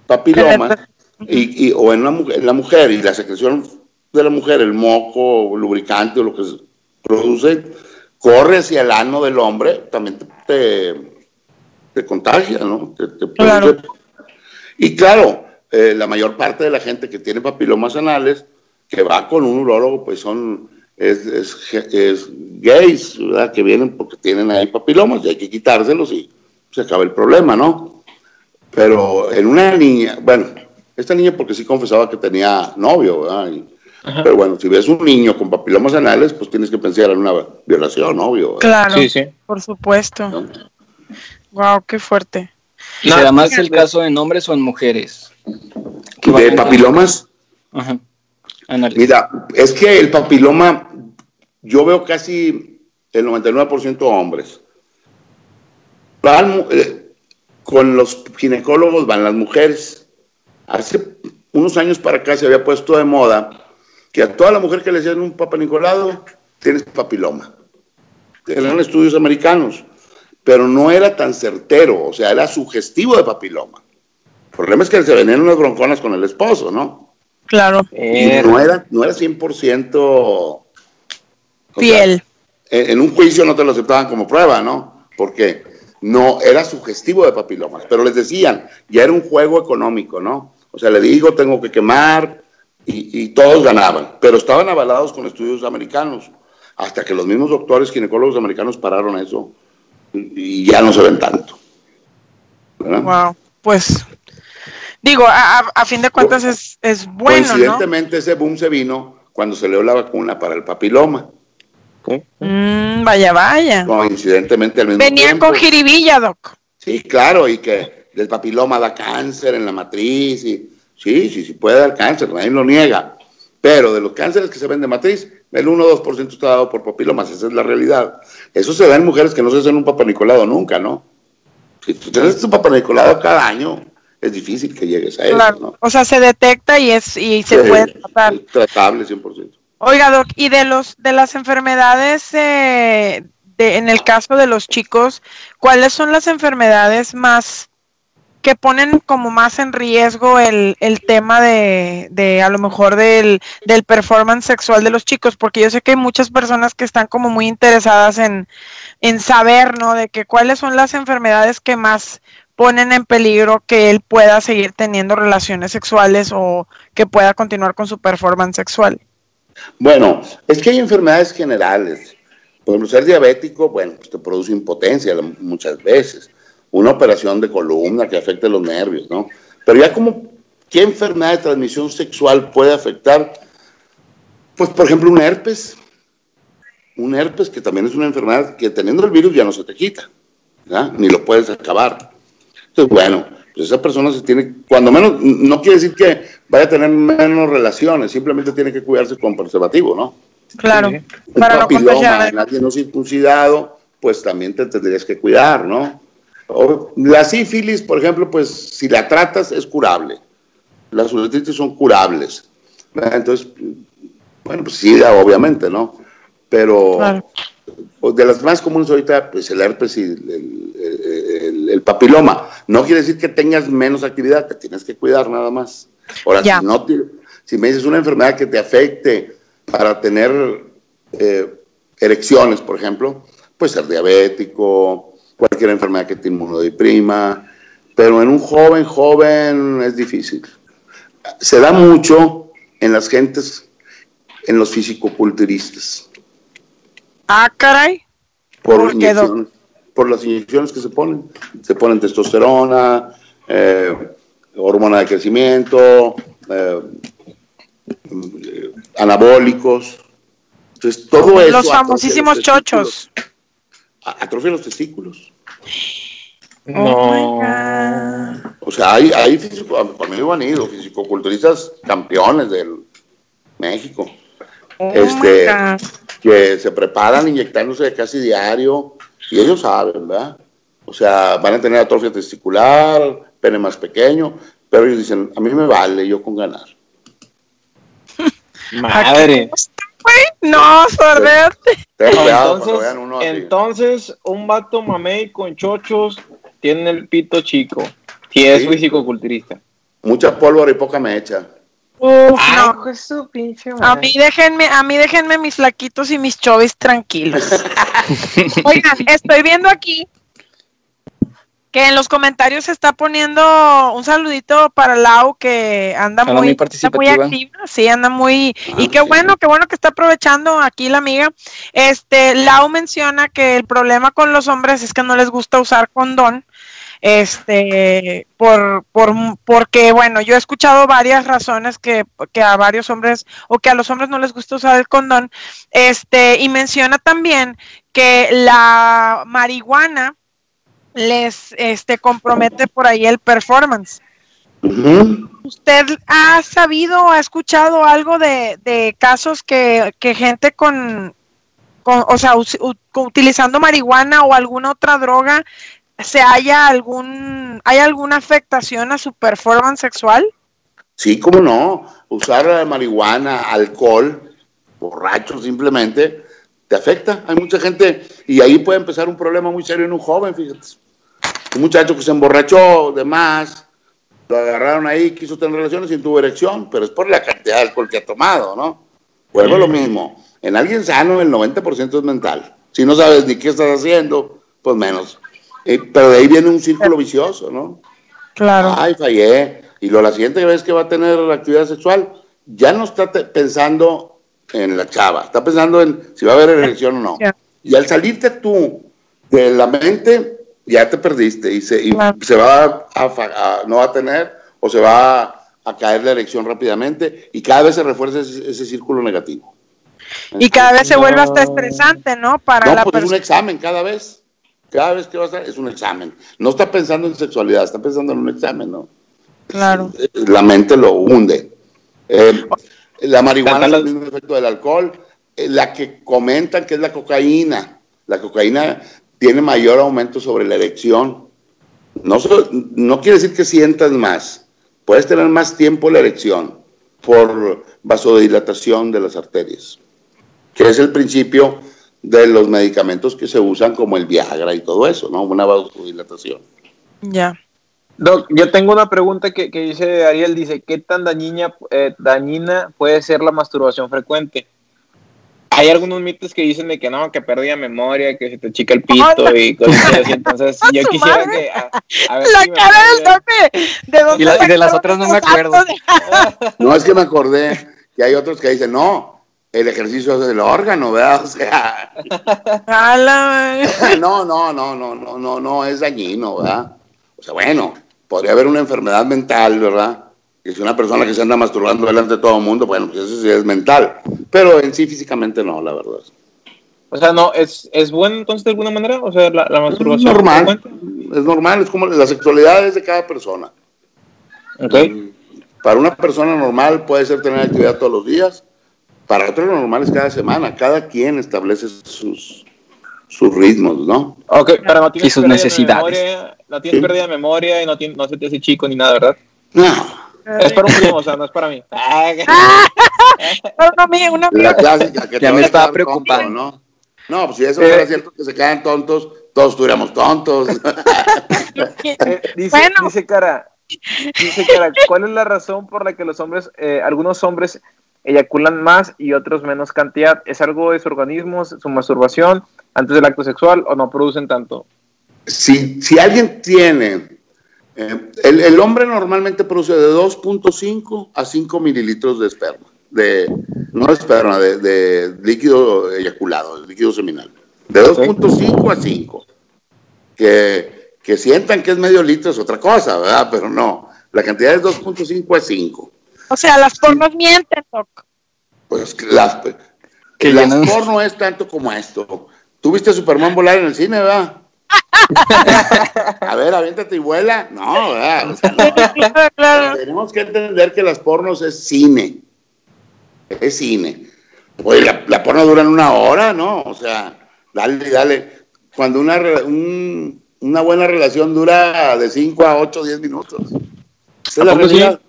papilomas y, o en la, en la mujer y la secreción de la mujer, el moco, lubricante o lo que produce, corre hacia el ano del hombre, también te, te, contagia, ¿no? Y claro, eh, la mayor parte de la gente que tiene papilomas anales, que va con un urólogo, pues son es, es, gays, ¿verdad? Que vienen porque tienen ahí papilomas y hay que quitárselos y se acaba el problema, ¿no? Pero en una niña, bueno, esta niña porque sí confesaba que tenía novio, ¿verdad? Pero bueno, si ves un niño con papilomas anales, pues tienes que pensar en una violación, obvio. Claro, sí, sí. por supuesto. Wow, qué fuerte. Y además el caso en hombres o en mujeres. ¿De papilomas? Ajá. Mira, es que el papiloma, yo veo casi el 99% hombres. Van, eh, con los ginecólogos van las mujeres. Hace unos años para acá se había puesto de moda que a toda la mujer que le hacían un papa Nicolado, tienes papiloma. Eran estudios americanos, pero no era tan certero, o sea, era sugestivo de papiloma. El problema es que se venían unas bronconas con el esposo, ¿no? Claro. Y no era, no era 100% fiel. en, en, un juicio no te lo aceptaban como prueba, ¿no? Porque no era sugestivo de papilomas, pero les decían, ya era un juego económico, ¿no? O sea, le digo, tengo que quemar, y, todos ganaban, pero estaban avalados con estudios americanos, hasta que los mismos doctores ginecólogos americanos pararon eso y, ya no se ven tanto. Wow, pues digo, a, fin de cuentas es, es bueno. Coincidentemente ese boom se vino cuando se dio la vacuna para el papiloma. Mm, vaya, vaya. Coincidentemente al mismo Venían con jiribilla, doc. Sí, claro, y que el papiloma da cáncer en la matriz y Sí, sí, sí puede dar cáncer, nadie lo niega. Pero de los cánceres que se ven de matriz, el 1 o 2% está dado por papilomas, esa es la realidad. Eso se da en mujeres que no se hacen un papanicolado nunca, ¿no? Si tú tienes tu papanicolado cada año, es difícil que llegues a eso, ¿no? O sea, se detecta y es y se puede tratar. tratable 100%. Oiga, Doc, y de los de las enfermedades eh, de, en el caso de los chicos, ¿cuáles son las enfermedades más que ponen como más en riesgo el, el tema de, de, a lo mejor del, del performance sexual de los chicos, porque yo sé que hay muchas personas que están como muy interesadas en, en saber, ¿no? De que cuáles son las enfermedades que más ponen en peligro que él pueda seguir teniendo relaciones sexuales o que pueda continuar con su performance sexual. Bueno, es que hay enfermedades generales. Por ser diabético, bueno, pues te produce impotencia muchas veces una operación de columna que afecte los nervios, ¿no? Pero ya como, ¿qué enfermedad de transmisión sexual puede afectar? Pues, por ejemplo, un herpes. Un herpes que también es una enfermedad que teniendo el virus ya no se te quita, ¿ya? ni lo puedes acabar. Bueno, pues esa persona se tiene, cuando menos, no quiere decir que vaya a tener menos relaciones, simplemente tiene que cuidarse con preservativo, ¿no? Claro. Un para papiloma, nadie no circuncidado, pues también te tendrías que cuidar, ¿no? La sífilis, por ejemplo, pues si la tratas es curable. Las uretritis son curables. Entonces, bueno, pues sí, obviamente, ¿no? Pero pues, de las más comunes ahorita, pues el herpes y el, papiloma. No quiere decir que tengas menos actividad, te tienes que cuidar nada más. Ahora, si, no si me dices una enfermedad que te afecte para tener eh, erecciones, por ejemplo, puede ser diabético, cualquier enfermedad que te inmunodeprima, pero en un joven, joven es difícil. Se da mucho en las gentes, en los fisicoculturistas. Ah, caray. Por, por las inyecciones que se ponen. Se ponen testosterona, eh, hormona de crecimiento, eh, anabólicos. Entonces, todo eso. Los famosísimos chochos. Atrofia los testículos. Oh no. O sea, hay, hay físico, por mí han ido fisicoculturistas campeones del México. Oh este, que se preparan inyectándose casi diario y ellos saben, ¿verdad? O sea, van a tener atrofia testicular, pene más pequeño, pero ellos dicen, a mí me vale, yo con ganar. Madre. No, suerte. Entonces, entonces, un vato mamey con chochos tiene el pito chico. Si es físico-culturista. Mucha pólvora y poca mecha. Uf, no. su pinche a mí déjenme, a mí déjenme mis flaquitos y mis chovis tranquilos. Oigan, estoy viendo aquí que en los comentarios se está poniendo un saludito para Lau que anda muy, muy, muy activa, sí, anda muy y qué bueno, qué bueno que está aprovechando aquí la amiga. Este Lau menciona que el problema con los hombres es que no les gusta usar condón. Este, por, por, porque, bueno, yo he escuchado varias razones que, que a varios hombres o que a los hombres no les gusta usar el condón. Este, y menciona también que la marihuana, les este, compromete por ahí el performance. ¿Usted ha sabido ha escuchado algo de, casos que, gente con, o sea, utilizando marihuana o alguna otra droga, se haya algún, hay alguna afectación a su performance sexual? Sí, cómo no. Usar marihuana, alcohol, borracho simplemente, te afecta. Hay mucha gente y ahí puede empezar un problema muy serio en un joven, fíjate. Un muchacho que se emborrachó de más, lo agarraron ahí, quiso tener relaciones y tuvo erección, pero es por la cantidad de alcohol que ha tomado, ¿no? Vuelvo a lo mismo. En alguien sano el 90% es mental. Si no sabes ni qué estás haciendo, pues menos. Eh, pero de ahí viene un círculo vicioso, ¿no? Claro. Ay, fallé. Y lo la siguiente vez que va a tener la actividad sexual, ya no está pensando en la chava, está pensando en si va a haber erección o no. Y al salirte tú de la mente, ya te perdiste y se, se va a, no va a tener o se va a, caer la erección rápidamente y cada vez se refuerza ese, círculo negativo. Y cada vez se vuelve hasta estresante, ¿no? Para no, pues es un examen cada vez. Cada vez que va a es un examen. No está pensando en sexualidad, está pensando en un examen, ¿no? Claro. La mente lo hunde. Eh, la marihuana es el mismo efecto del alcohol. Eh, la que comentan que es la cocaína. La cocaína tiene mayor aumento sobre la erección. No, no quiere decir que sientas más. Puedes tener más tiempo la erección por vasodilatación de las arterias, que es el principio de los medicamentos que se usan como el Viagra y todo eso, ¿no? Una vasodilatación. Ya. Doc, yo tengo una pregunta que, dice Ariel, dice, ¿qué tan dañina, eh, dañina puede ser la masturbación frecuente? Hay algunos mitos que dicen de que no, que perdía memoria, que se te chica el pito y cosas así, entonces yo quisiera que... A, ver la cara del tope, ¿de dónde y, y de las otras no me acuerdo. no, es que me acordé que hay otros que dicen, no, el ejercicio es el órgano, ¿verdad? O sea... no, no, no, no, no, no, no, es dañino, ¿verdad? O sea, bueno, podría haber una enfermedad mental, ¿verdad? Que si una persona que se anda masturbando delante de todo el mundo, bueno, pues eso sí es mental. Pero en sí físicamente no, la verdad. O sea, no, ¿es, es bueno entonces de alguna manera? O sea, la, masturbación. Es normal. Es normal, es como la sexualidad es de cada persona. Ok. Mm, para una persona normal puede ser tener actividad todos los días. Para otros lo normal es cada semana. Cada quien establece sus, sus ritmos, ¿no? Ok, pero no tienes y sus necesidades. no tienes pérdida de memoria y no, no se te hace chico ni nada, ¿verdad? No. Es para un primo, o sea, no es para mí. La clásica que ya me estaba preocupando. ¿no? No, pues si eso fuera cierto que se quedan tontos, todos estuviéramos tontos. Eh, dice, dice Cara, dice Cara, ¿cuál es la razón por la que los hombres, eh, algunos hombres eyaculan más y otros menos cantidad. ¿Es algo de su organismo, su masturbación antes del acto sexual o no producen tanto? Si, si alguien tiene, eh, el, el, hombre normalmente produce de 2.5 a 5 mililitros de esperma, de, no de esperma, de, de líquido eyaculado, de líquido seminal. De 2.5 a 5. Que, que sientan que es medio litro es otra cosa, ¿verdad? Pero no, la cantidad es 2.5 a 5. O sea, las pornos mienten, Doc. Pues las, que las porno es tanto como esto. ¿Tú viste a Superman volar en el cine, verdad? a ver, aviéntate y vuela. No, ¿verdad? O sea, no. claro, Tenemos que entender que las pornos es cine. Es cine. Pues la, la porno dura en una hora, ¿no? O sea, dale, dale. Cuando una, un, una buena relación dura de 5 a 8, 10 minutos. Esa es la realidad.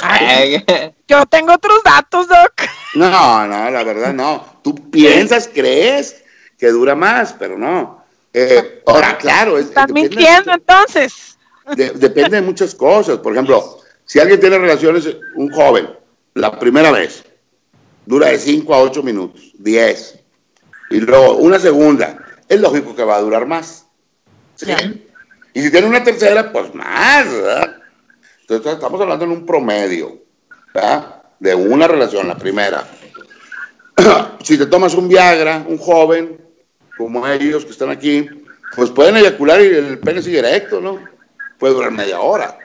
Ay, yo tengo otros datos, Doc. No, no, la verdad no. Tú piensas, crees que dura más, pero no. Eh, ahora, claro. Es, Estás mintiendo de, entonces. De, depende de muchas cosas. Por ejemplo, si alguien tiene relaciones, un joven, la primera vez, dura de 5 a 8 minutos, 10. Y luego una segunda, es lógico que va a durar más. ¿sí? Y si tiene una tercera, pues más, ¿verdad? Entonces estamos hablando en un promedio, ¿verdad? De una relación, la primera. si te tomas un Viagra, un joven, como ellos que están aquí, pues pueden eyacular y el pene sigue erecto, ¿no? Puede durar media hora.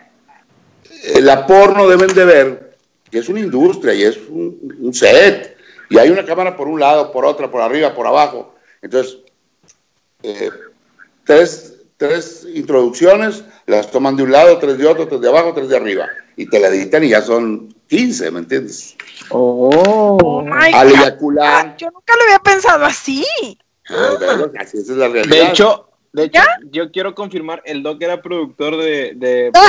La porno deben de ver que es una industria y es un, un set. Y hay una cámara por un lado, por otra, por arriba, por abajo. Entonces, eh, tres, tres introducciones, las toman de un lado, tres de otro, tres de abajo, tres de arriba. Y te la editan y ya son 15, ¿me entiendes? Oh, oh my Al eyacular. Yo nunca lo había pensado así. Así es la realidad. De hecho, de hecho yo quiero confirmar, el Doc era productor de, de.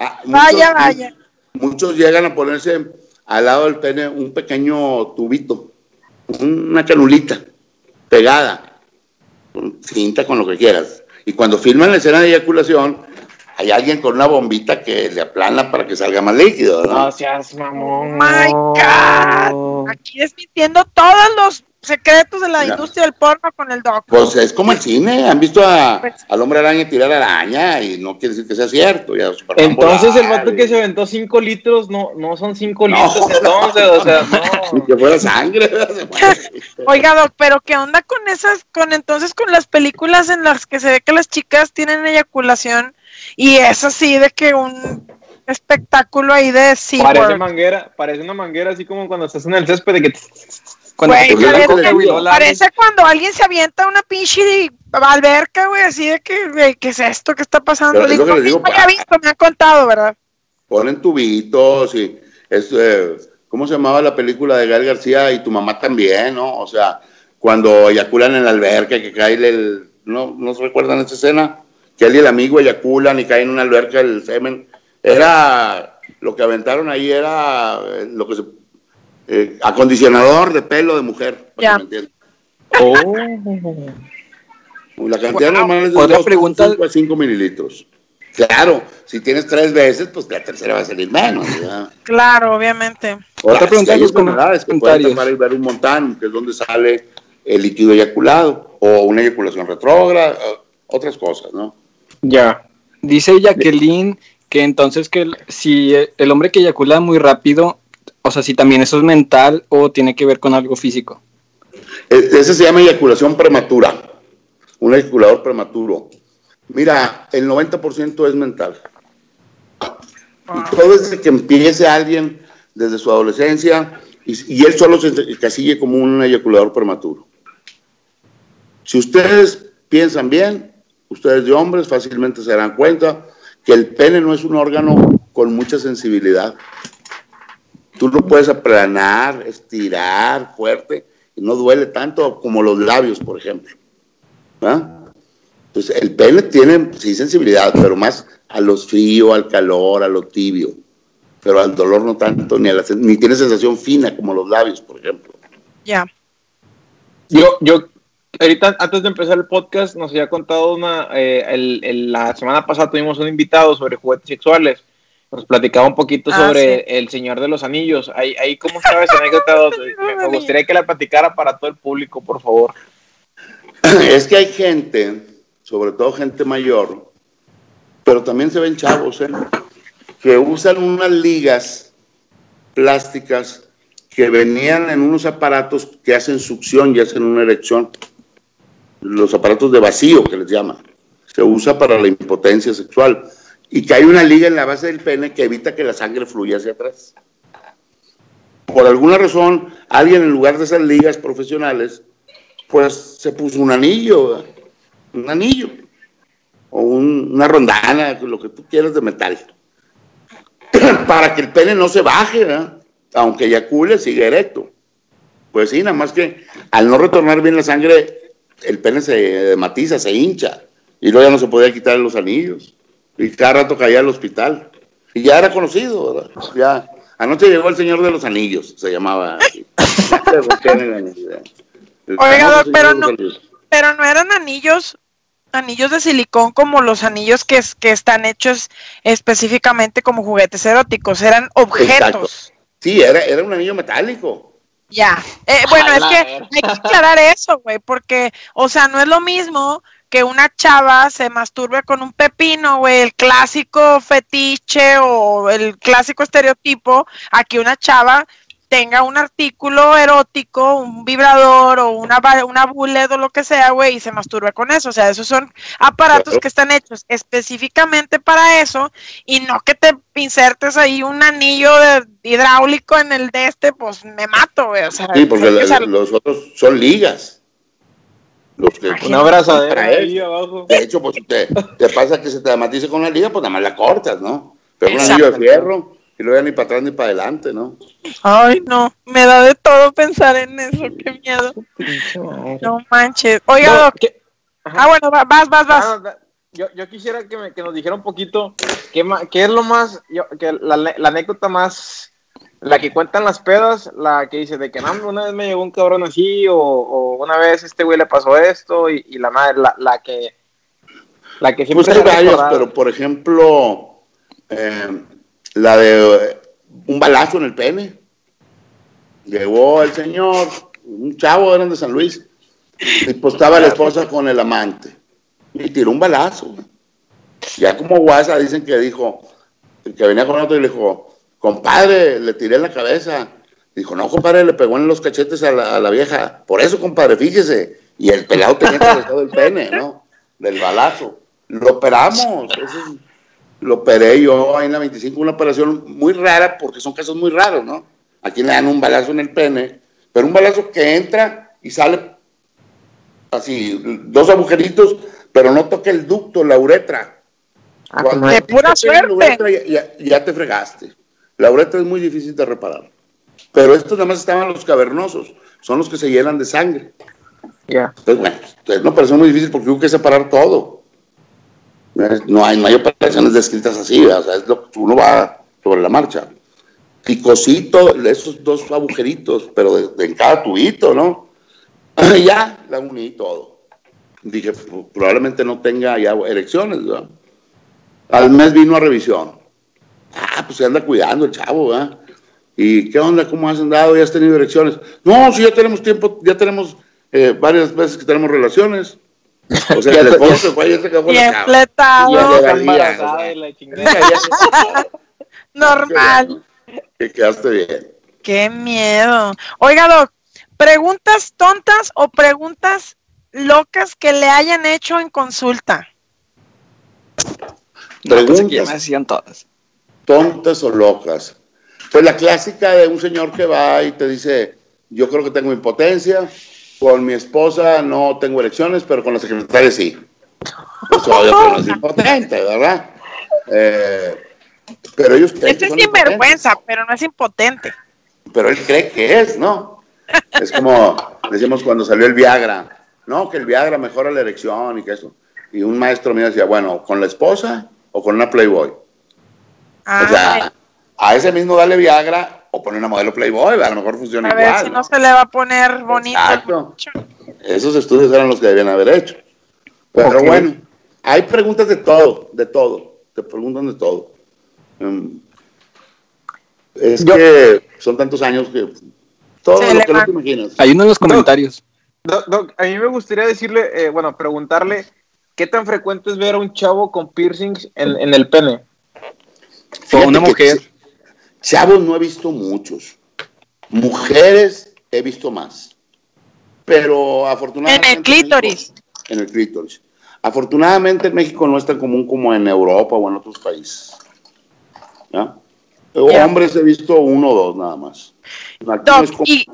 Ah, muchos, vaya, vaya. Muchos llegan a ponerse al lado del pene un pequeño tubito, una canulita pegada, con cinta con lo que quieras. Y cuando filman la escena de eyaculación, hay alguien con una bombita que le aplana para que salga más líquido, ¿no? Seas mamón. Oh my God. Aquí desmintiendo todos los secretos de la industria del porno con el doc. Pues es como el cine, han visto a, al hombre araña tirar araña y no quiere decir que sea cierto. Ya, Entonces el vato que se aventó 5 litros no, no son 5 No, litros entonces, o sea, Ni no. que fuera sangre. Oiga, doc, pero ¿qué onda con esas, con entonces con las películas en las que se ve que las chicas tienen eyaculación y es así de que un espectáculo ahí de Parece SeaWorld? manguera, parece una manguera así como cuando estás en el césped de que Cuando Güey, parece, que- parece cuando alguien se avienta una pinche alberca, güey, así de que, güey, ¿qué es esto? ¿Qué está pasando? Pero es lo que les digo, no había visto, me han contado, ¿verdad? Ponen tubitos y es, eh, ¿cómo se llamaba la película de Gael García? Y tu mamá también, ¿no? O sea, cuando eyaculan en la alberca, que cae el, ¿no, ¿no se recuerdan esa escena? Que él y el amigo eyaculan y caen en una alberca el semen. Era, lo que aventaron ahí era eh, lo que se, eh, acondicionador de pelo de mujer, para Ya. me entiendan. La cantidad Wow. normal es de Otra 2.5 pregunta- a 5 mililitros. Claro, si tienes tres veces, pues la tercera va a salir menos. ¿verdad? Claro, obviamente. Otra pregunta los que pueden tapar el verum montano, que es donde sale el líquido eyaculado, o una eyaculación retrógrada, o otras cosas, ¿no? ya. Dice Jacqueline que entonces que el- si el hombre que eyacula muy rápido, o sea, si también eso es mental o tiene que ver con algo físico. E- Ese se llama eyaculación prematura, un eyaculador prematuro. Mira, el 90% es mental. Y todo desde que empiece alguien desde su adolescencia y, y él solo se casille como un eyaculador prematuro. Si ustedes piensan bien, ustedes de hombres fácilmente se darán cuenta que el pene no es un órgano con mucha sensibilidad. Tú lo puedes aplanar, estirar fuerte y no duele tanto como los labios, por ejemplo. ¿Ah? Entonces, el pene tiene, sí, sensibilidad, pero más a los frío, al calor, a lo tibio. Pero al dolor no tanto, ni, a la ni tiene sensación fina como los labios, por ejemplo. Ya. Yo, yo, ahorita antes de empezar el podcast nos había contado una, eh, el- el- la semana pasada tuvimos un invitado sobre juguetes sexuales. Nos platicaba un poquito Ah, sobre sí. el Señor de los Anillos. Ahí, ahí ¿cómo estaba esa anécdota? me, me gustaría que la platicara para todo el público, por favor. Es que hay gente, sobre todo gente mayor, pero también se ven chavos, ¿eh? que usan unas ligas plásticas que venían en unos aparatos que hacen succión y hacen una erección. Los aparatos de vacío que les llaman. Se usa para la impotencia sexual. Y que hay una liga en la base del pene que evita que la sangre fluya hacia atrás. Por alguna razón, alguien en lugar de esas ligas profesionales, pues se puso un anillo, un anillo, o un- una rondana, lo que tú quieras de metal, para que el pene no se baje, ¿verdad? aunque eyacule, sigue erecto. Pues sí, nada más que al no retornar bien la sangre, el pene se matiza, se hincha, y luego ya no se podía quitar los anillos, y cada rato caía al hospital, y ya era conocido, ¿verdad? Ya, anoche llegó el señor de los anillos, se llamaba. Oiga, doc, pero no- Pero no eran anillos, anillos de silicón como los anillos que, es- que están hechos específicamente como juguetes eróticos, eran objetos. Sí, era, era un anillo metálico. Ya. Eh, bueno, es que hay que aclarar eso, güey, porque, o sea, no es lo mismo que una chava se masturbe con un pepino, güey, el clásico fetiche o el clásico estereotipo, a que una chava tenga un artículo erótico, un vibrador o una, una bullet o lo que sea, güey, y se masturbe con eso. O sea, esos son aparatos que están hechos específicamente para eso y no que te insertes ahí un anillo de hidráulico en el de este, pues me mato, güey. O sea, Sí, porque la- los otros son ligas. Los que, ahí abajo. De hecho, pues te, te pasa que se te matice con una liga, pues nada más la cortas, ¿no? Pero un anillo de fierro y luego ni para atrás ni para adelante, ¿no? Ay, no, me da de todo pensar en eso, qué miedo. No manches. Oiga, No, Doc. ¿qué- Ah, bueno, va- vas, vas, vas. Ah, yo, yo quisiera que, me, que nos dijera un poquito qué, qué es lo más, yo- que la, la anécdota más, la que cuentan las pedas, la que dice de que no, una vez me llegó un cabrón así, o, o una vez este güey le pasó esto, y, y la madre, la, la que, la que siempre Pues hay recordado. pero por ejemplo, eh, la de eh, un balazo en el pene. Llegó el señor, un chavo, eran de San Luis, y pues estaba la esposa con el amante. Y tiró un balazo. Ya como guasa dicen que dijo, que venía con otro y le dijo, compadre, le tiré en la cabeza. Dijo, no, compadre, le pegó en los cachetes a la, a la vieja. Por eso, compadre, fíjese. Y el pelado tenía atravesado el pene, ¿no? Del balazo. Lo operamos. eso es- lo operé yo ahí en la 25, una operación muy rara, porque son casos muy raros, ¿no? Aquí le dan un balazo en el pene, pero un balazo que entra y sale así, dos agujeritos, pero no toca el ducto, la uretra. Ah, Cuando De pura suerte. uretra, ya, ya- ya te fregaste. La uretra es muy difícil de reparar. Pero estos nada más estaban los cavernosos, son los que se llenan de sangre. ya. Entonces, bueno, es una operación muy difícil porque hubo que separar todo. No hay, no hay operaciones descritas así, o sea, es lo- uno va sobre la marcha. Y cosito, esos dos agujeritos, pero de, de en cada tubito, ¿no? ya, la uní todo. Dije, "Pues, probablemente no tenga ya erecciones, ¿verdad? Al mes vino a revisión. Ah, pues se anda cuidando el chavo, ¿verdad? ¿Y qué onda? ¿Cómo has andado? ¿Ya has tenido erecciones? No, sí, ya tenemos tiempo, ya tenemos eh, varias veces que tenemos relaciones. O sea, Ya el esposo se fue y ya se acabó Bien fletado, la normal. que quedaste bien. Qué miedo. Oiga, Doc, preguntas tontas o preguntas locas que le hayan hecho en consulta. Pues aquí ya me Preguntas hacían todas. Tontas o locas. Pues la clásica de un señor que va y te dice, yo creo que tengo impotencia, con mi esposa no tengo elecciones, pero con la secretaria sí. Pues obvio que no es impotente, ¿verdad? Eh, pero ellos creen Este es sinvergüenza, pero no es impotente. pero él cree que es, ¿no? Es como decimos cuando salió el Viagra, no, que el Viagra mejora la erección y que eso. Y un maestro mío decía, bueno, ¿con la esposa o con una Playboy? Ah, o sea, a ese mismo dale Viagra o pone una modelo Playboy, a lo mejor funciona a ver igual. si ¿no? no se le va a poner bonito. Exacto. Esos estudios eran los que debían haber hecho. Pero bueno, hay preguntas de todo, de todo. Te preguntan de todo. Mm, Es que son tantos años que todo lo que no te imaginas. Hay uno en los comentarios. Doc, Doc, a mí me gustaría decirle, eh, bueno, preguntarle, ¿qué tan frecuente es ver a un chavo con piercings en, en el pene? Fíjate una mujer. ch- Chavos no he visto muchos. Mujeres he visto más. Pero afortunadamente. En el clítoris. México- en el clítoris. Afortunadamente en México no es tan común como en Europa o en otros países. Hombres he visto uno o dos nada más. No es y,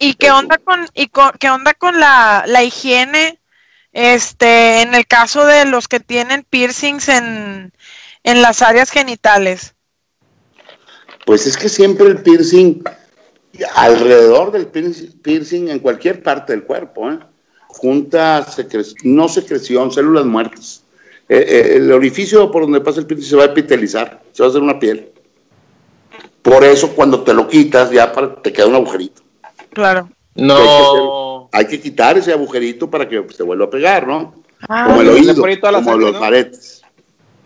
¿Y qué onda con, y co- qué onda con la, la higiene? Este, en el caso de los que tienen piercings en, en las áreas genitales. Pues es que siempre el piercing, alrededor del piercing, en cualquier parte del cuerpo, ¿eh? junta secre- no secreción, células muertas. Eh, eh, el orificio por donde pasa el piercing se va a epitelizar, se va a hacer una piel. Por eso cuando te lo quitas ya para- te queda un agujerito. Claro. No. Hay que quitar ese agujerito para que pues, te vuelva a pegar, ¿no? Ah, como el oído, como sangre, los ¿no? maretes.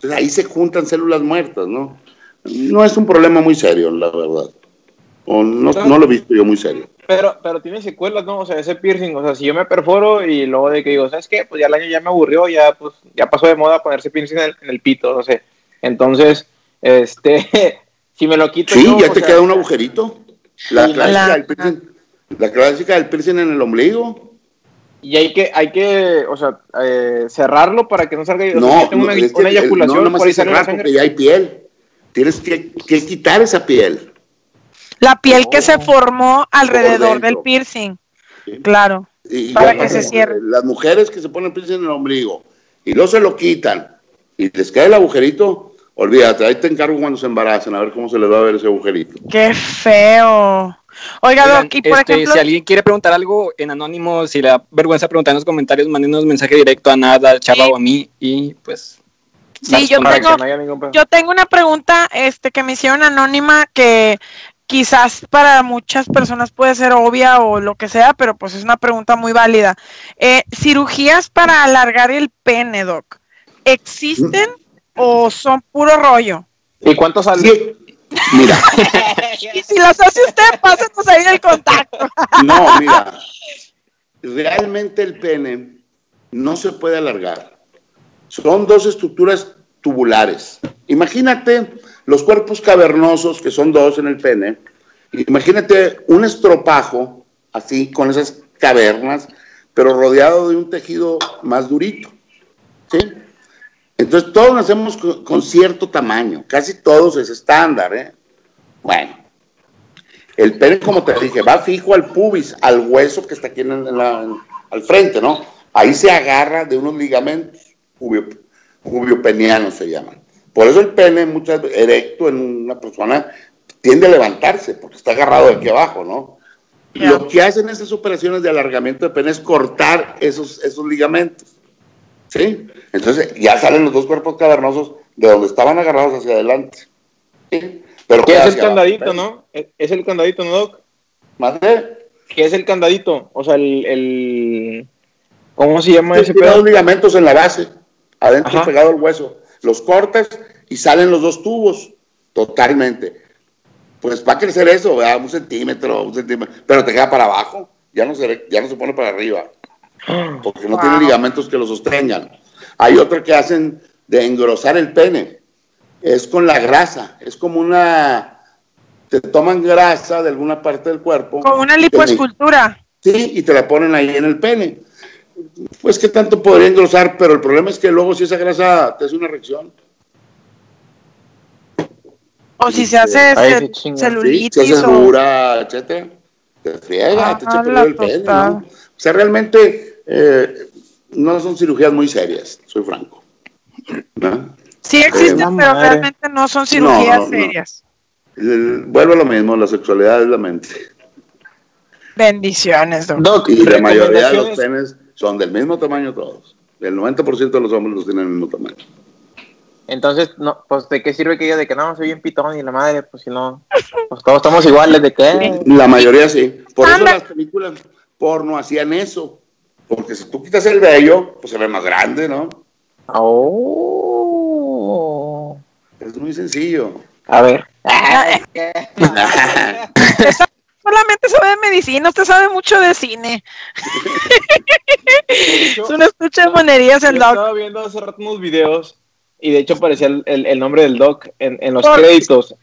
Entonces ahí se juntan células muertas, ¿no? No es un problema muy serio, la verdad. O no, no lo he visto yo muy serio. Pero, pero tiene secuelas, ¿no? O sea, ese piercing, o sea, si yo me perforo y luego de que digo, ¿sabes qué? Pues ya el año ya me aburrió, ya pues ya pasó de moda ponerse piercing en el, en el pito, no sé. Entonces, este, si me lo quito Sí, yo, ya te sea, queda un agujerito. La clásica, la- del piercing, la clásica del piercing en el ombligo. Y hay que, hay que, o sea, eh, cerrarlo para que no salga. o sea, No, yo tengo una, no, es que una el- eyaculación no nomás por ahí cerrar porque ya hay piel. Tienes que, que quitar esa piel. La piel que se formó alrededor del piercing. ¿sí? Claro. Y Para que se cierre. Las mujeres que se ponen piercing en el ombligo y luego se lo quitan y les cae el agujerito, olvídate, ahí te encargo cuando se embarazan, a ver cómo se les va a ver ese agujerito. Qué feo. Oiga, Oigan, Doc, y por este, ejemplo, si alguien quiere preguntar algo en anónimo, si le da vergüenza preguntar en los comentarios, mándenos mensaje directo a nada, al Chava Sí. o a mí y pues. Sí, yo tengo- no yo tengo una pregunta este, que me hicieron anónima que quizás para muchas personas puede ser obvia o lo que sea, pero pues es una pregunta muy válida. Eh, ¿Cirugías para alargar el pene, Doc? ¿Existen o son puro rollo? ¿Y cuánto sale? Mira, Y si las hace usted, pásenos ahí el contacto. no, mira, realmente el pene no se puede alargar. Son dos estructuras tubulares. Imagínate los cuerpos cavernosos, que son dos en el pene. Imagínate un estropajo, así, con esas cavernas, pero rodeado de un tejido más durito. ¿Sí? Entonces todos nacemos con, cierto tamaño, casi todos es estándar, ¿eh? Bueno, el pene, como te dije, va fijo al pubis, al hueso que está aquí en la- al frente, ¿no? Ahí se agarra de unos ligamentos jubiopenianos se llaman. Por eso el pene, muchas veces, erecto en una persona, tiende a levantarse, porque está agarrado de aquí abajo, ¿no? Lo que hacen estas operaciones de alargamiento de pene es cortar esos, esos ligamentos. ¿Sí? Entonces ya salen los dos cuerpos cavernosos de donde estaban agarrados hacia adelante. ¿Sí? Pero ¿Qué es el abajo. candadito, no? Es el candadito, ¿no, Doc? ¿Más de? ¿Qué es el candadito? O sea, el... el... ¿Cómo se llama ese pedo? ligamentos en la base, adentro Ajá. pegado al hueso. Los cortas y salen los dos tubos, totalmente. Pues va a crecer eso, ¿verdad? un centímetro, un centímetro, pero te queda para abajo, ya no se, ya no se pone para arriba, porque no Wow. tiene ligamentos que lo sostengan. Hay otra que hacen de engrosar el pene, es con la grasa, es como una, te toman grasa de alguna parte del cuerpo. Con una lipoescultura. Sí, y te la ponen ahí en el pene. Pues que tanto podría engrosar, pero el problema es que luego si esa grasa te hace una reacción. O si se hace Ay. Sí, celulitis se hace o... dura, etcétera. Te friega, Ah, te echa a perder la el pene. O sea, realmente eh, no son cirugías muy serias, soy franco. ¿No? Sí existen, Eh, pero madre. realmente no son cirugías No, no, no. serias. El- vuelve a lo mismo, la sexualidad es la mente. Bendiciones, Doc. Doc, Y la mayoría de los penes son del mismo tamaño todos. El 90% de los hombres los tienen el mismo tamaño. Entonces, no, pues, ¿de qué sirve que yo de que no, soy bien pitón y la madre? Pues, si no, pues todos estamos iguales, ¿de qué? La mayoría sí. Por eso las películas porno hacían eso. Porque si tú quitas el vello, pues se ve más grande, ¿no? Oh. Es muy sencillo. A ver. solamente sabe de medicina, usted sabe mucho de cine. es una escucha de monerías el doc. Estaba viendo hace rato unos videos y de hecho aparecía el, el, nombre del doc en, en los créditos.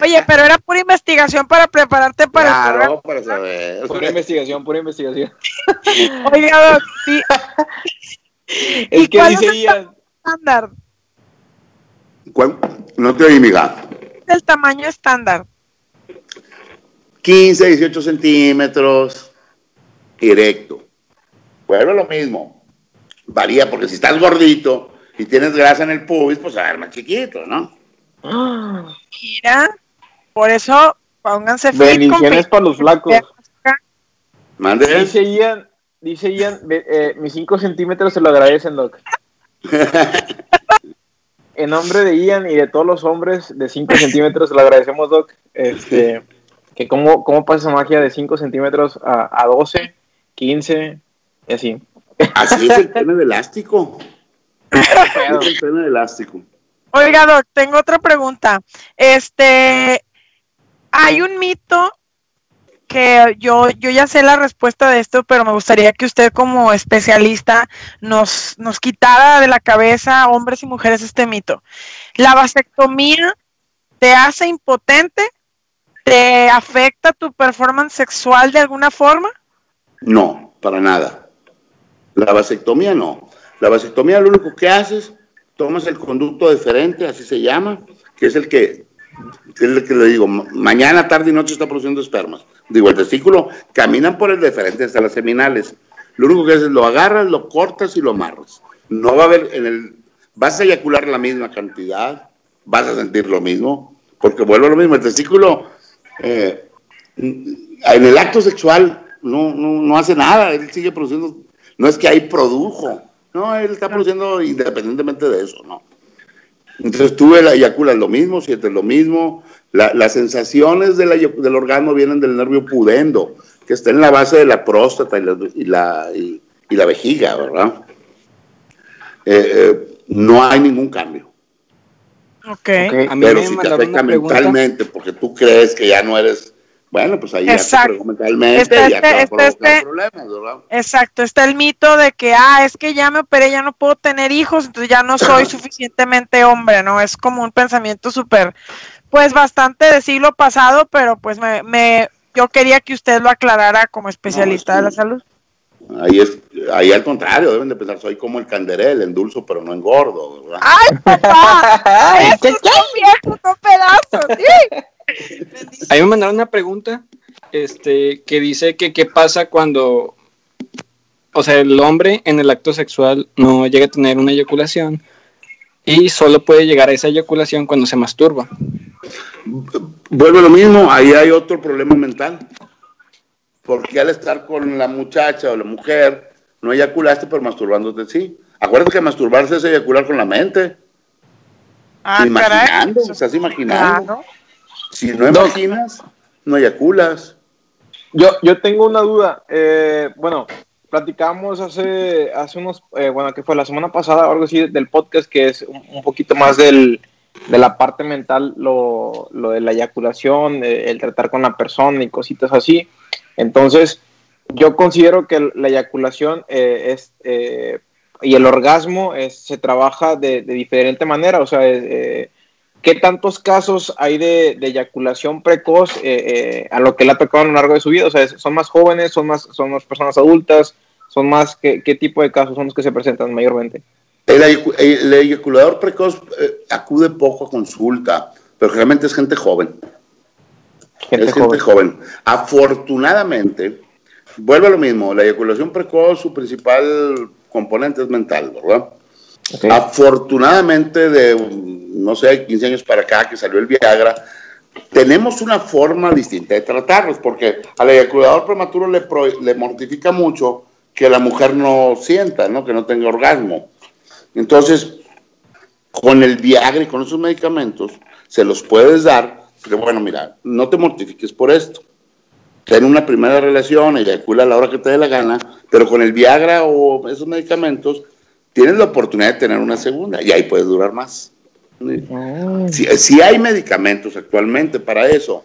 oye, pero era pura investigación para prepararte para claro, para saber. Pura investigación, pura investigación. Oiga, doc, sí. Es que dice estándar? ¿Cuál? No te oí, miga. El tamaño estándar. 15, 18 centímetros, directo. Bueno, lo mismo. Varía porque si estás gordito y tienes grasa en el pubis, pues a ver más chiquito, ¿no? Mira, por eso pónganse Bendiciones para los flacos. Mande. Dice Ian, dice Ian, eh, mis 5 centímetros se lo agradecen, Doc. en nombre de Ian y de todos los hombres de 5 centímetros, se lo agradecemos, Doc. Este, que cómo, cómo pasa esa magia de 5 centímetros a, a 12, 15 y así. Así es el pene de elástico. es el pene de elástico. Oiga, Doc, tengo otra pregunta. Este, hay un mito que yo, yo ya sé la respuesta de esto, pero me gustaría que usted como especialista nos, nos quitara de la cabeza, hombres y mujeres, este mito. ¿La vasectomía te hace impotente? ¿Te afecta tu performance sexual de alguna forma? No, para nada. La vasectomía no. La vasectomía lo único que haces, tomas el conducto deferente, así se llama, que es el que, es el que le digo, mañana, tarde y noche está produciendo espermas. Digo, el testículo, caminan por el deferente hasta las seminales. Lo único que haces es lo agarras, lo cortas y lo amarras. No va a haber en el, vas a eyacular la misma cantidad, vas a sentir lo mismo, porque vuelvo a lo mismo, el testículo eh, en el acto sexual no, no, hace nada, él sigue produciendo, no es que ahí produjo, no, él está produciendo independientemente de eso, ¿no? Entonces tú eyaculas lo mismo, sientes lo mismo, las sensaciones del orgasmo vienen del nervio pudendo, que está en la base de la próstata y la, y la, vejiga, ¿verdad? Eh, eh, no hay ningún cambio. Okay. Pero si te afecta mentalmente porque tú crees que ya no eres, bueno, pues ahí exacto. ya mentalmente está, ya te este, problemas, ¿verdad? Exacto, está el mito de que, ah, es que ya me operé, ya no puedo tener hijos, entonces ya no soy suficientemente hombre, ¿no? Es como un pensamiento súper, pues bastante de siglo pasado, pero pues me, me, yo quería que usted lo aclarara como especialista de la salud. Ahí es, ahí al contrario, deben de pensar, soy como el canderel, endulzo pero no engordo, ¿verdad? ¡Ay, papá! ¡Ay, ¡Eso es viejo, no pedazo! Ahí me mandaron una pregunta, este, que dice que qué pasa cuando, o sea, el hombre en el acto sexual no llega a tener una eyaculación y solo puede llegar a esa eyaculación cuando se masturba. Vuelve lo mismo, ahí hay otro problema mental porque al estar con la muchacha o la mujer, no eyaculaste, pero masturbándote sí. Acuérdate que masturbarse es eyacular con la mente. Ah, imaginando, estás imaginando. Si no imaginas, no eyaculas. Yo, yo tengo una duda. Eh, bueno, platicamos hace, hace unos, eh, bueno, que fue la semana pasada o algo así del podcast, que es un, poquito más del, de la parte mental, lo, lo de la eyaculación, eh, el tratar con la persona y cositas así. Entonces, yo considero que la eyaculación eh, es, eh, y el orgasmo se trabaja de, diferente manera, o sea, eh, ¿qué tantos casos hay de, eyaculación precoz a lo que le ha tocado a lo largo de su vida? O sea, ¿son más jóvenes, son más, son más personas adultas, son más, ¿qué, tipo de casos son los que se presentan mayormente? El, eyaculador precoz acude poco a consulta, pero realmente es gente joven. Gente es gente joven. Afortunadamente, vuelve a lo mismo, la eyaculación precoz, su principal componente es mental, ¿verdad? Afortunadamente, de, no sé, 15 años para acá que salió el Viagra, tenemos una forma distinta de tratarlos, porque al eyaculador prematuro le, le mortifica mucho que la mujer no sienta, ¿no? que no tenga orgasmo. Entonces, con el Viagra y con esos medicamentos, se los puedes dar pero bueno, mira, no te mortifiques por esto. Ten una primera relación, eyacula a la hora que te dé la gana, pero con el Viagra o esos medicamentos tienes la oportunidad de tener una segunda y ahí puedes durar más. Si, hay medicamentos actualmente para eso.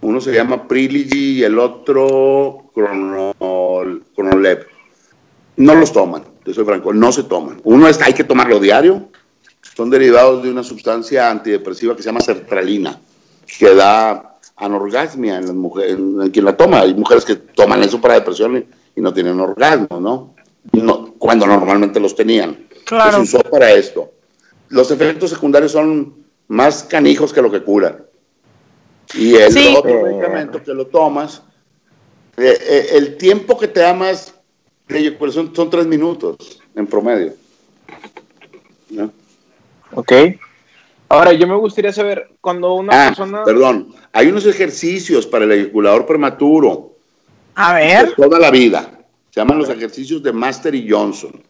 Uno se llama Prilogy y el otro Cronolev. No los toman, te soy franco, no se toman. Uno es, hay que tomarlo diario. Son derivados de una sustancia antidepresiva que se llama sertralina, que da anorgasmia en las mujeres, en quien la toma. Hay mujeres que toman eso para depresión y, no tienen orgasmo, ¿no? ¿no? Cuando normalmente los tenían. Claro. Se usó para esto los efectos secundarios son más canijos que lo que curan. Y el otro medicamento que lo tomas, eh, eh, el tiempo que te da más de eyaculación son tres minutos en promedio. Ok. Ahora, yo me gustaría saber, cuando una ah, persona... Perdón, hay unos ejercicios para el eyaculador prematuro. A ver. toda la vida. Se llaman los ejercicios de Master y Johnson.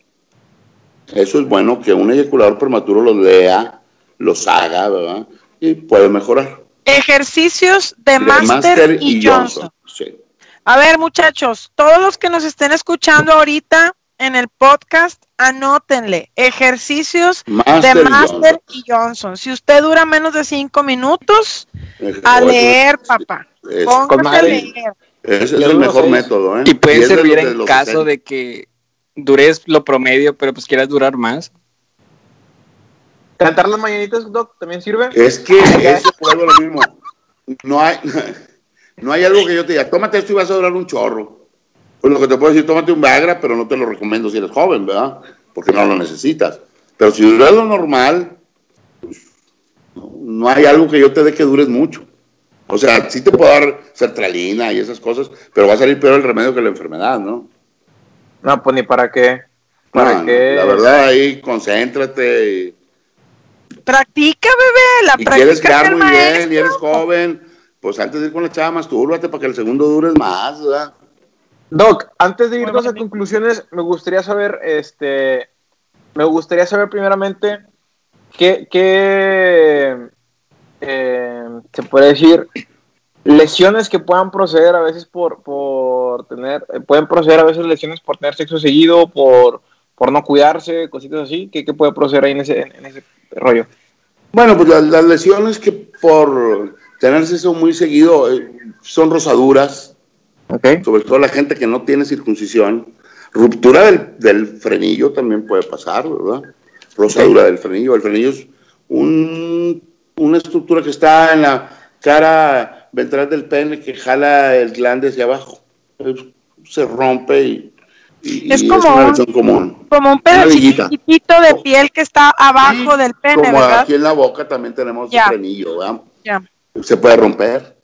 Eso es bueno que un eyaculador prematuro los lea, los haga, ¿verdad? Y puede mejorar. Ejercicios de, Master, y, Johnson. A ver, muchachos, todos los que nos estén escuchando ahorita en el podcast, anótenle ejercicios de Master y Johnson. Si usted dura menos de cinco minutos, a leer, papá. Póngase a leer. Ese es el mejor método, ¿eh? Y puede servir en caso de que dures lo promedio, pero pues quieras durar más. ¿Cantar las mañanitas, Doc, también sirve? Es que eso es lo mismo. No hay, no hay algo que yo te diga, tómate esto y vas a durar un chorro. Pues lo que te puedo decir, tómate un Viagra, pero no te lo recomiendo si eres joven, ¿verdad? Porque no lo necesitas. Pero si duras lo normal, pues, no hay algo que yo te dé que dures mucho. O sea, sí te puedo dar sertralina y esas cosas, pero va a salir peor el remedio que la enfermedad, ¿no? No, pues ni para qué. ¿Para qué? La verdad, ahí concéntrate. Practica, bebé, la y quieres quedar muy bien y eres joven, pues antes de ir con la chava, mastúrbate para que el segundo dures más, ¿verdad? Doc, antes de irnos a conclusiones, me gustaría saber, este, me gustaría saber primeramente qué, qué eh, se puede decir, lesiones que puedan proceder a veces por, por tener, eh, pueden proceder a veces lesiones por tener sexo seguido, por, por no cuidarse, cositas así, ¿qué, puede proceder ahí en ese, en ese rollo? Bueno, pues las, lesiones que por tener sexo muy seguido eh, son rosaduras, okay. sobre todo la gente que no tiene circuncisión, ruptura del, del frenillo también puede pasar, ¿verdad? Rosadura del frenillo, el frenillo es un, una estructura que está en la cara ventral del pene que jala el glande hacia abajo. Se rompe y, es, como una lesión común. Como un pedacito de piel que está abajo del pene, como aquí en la boca también tenemos el frenillo, ¿verdad? Se puede romper.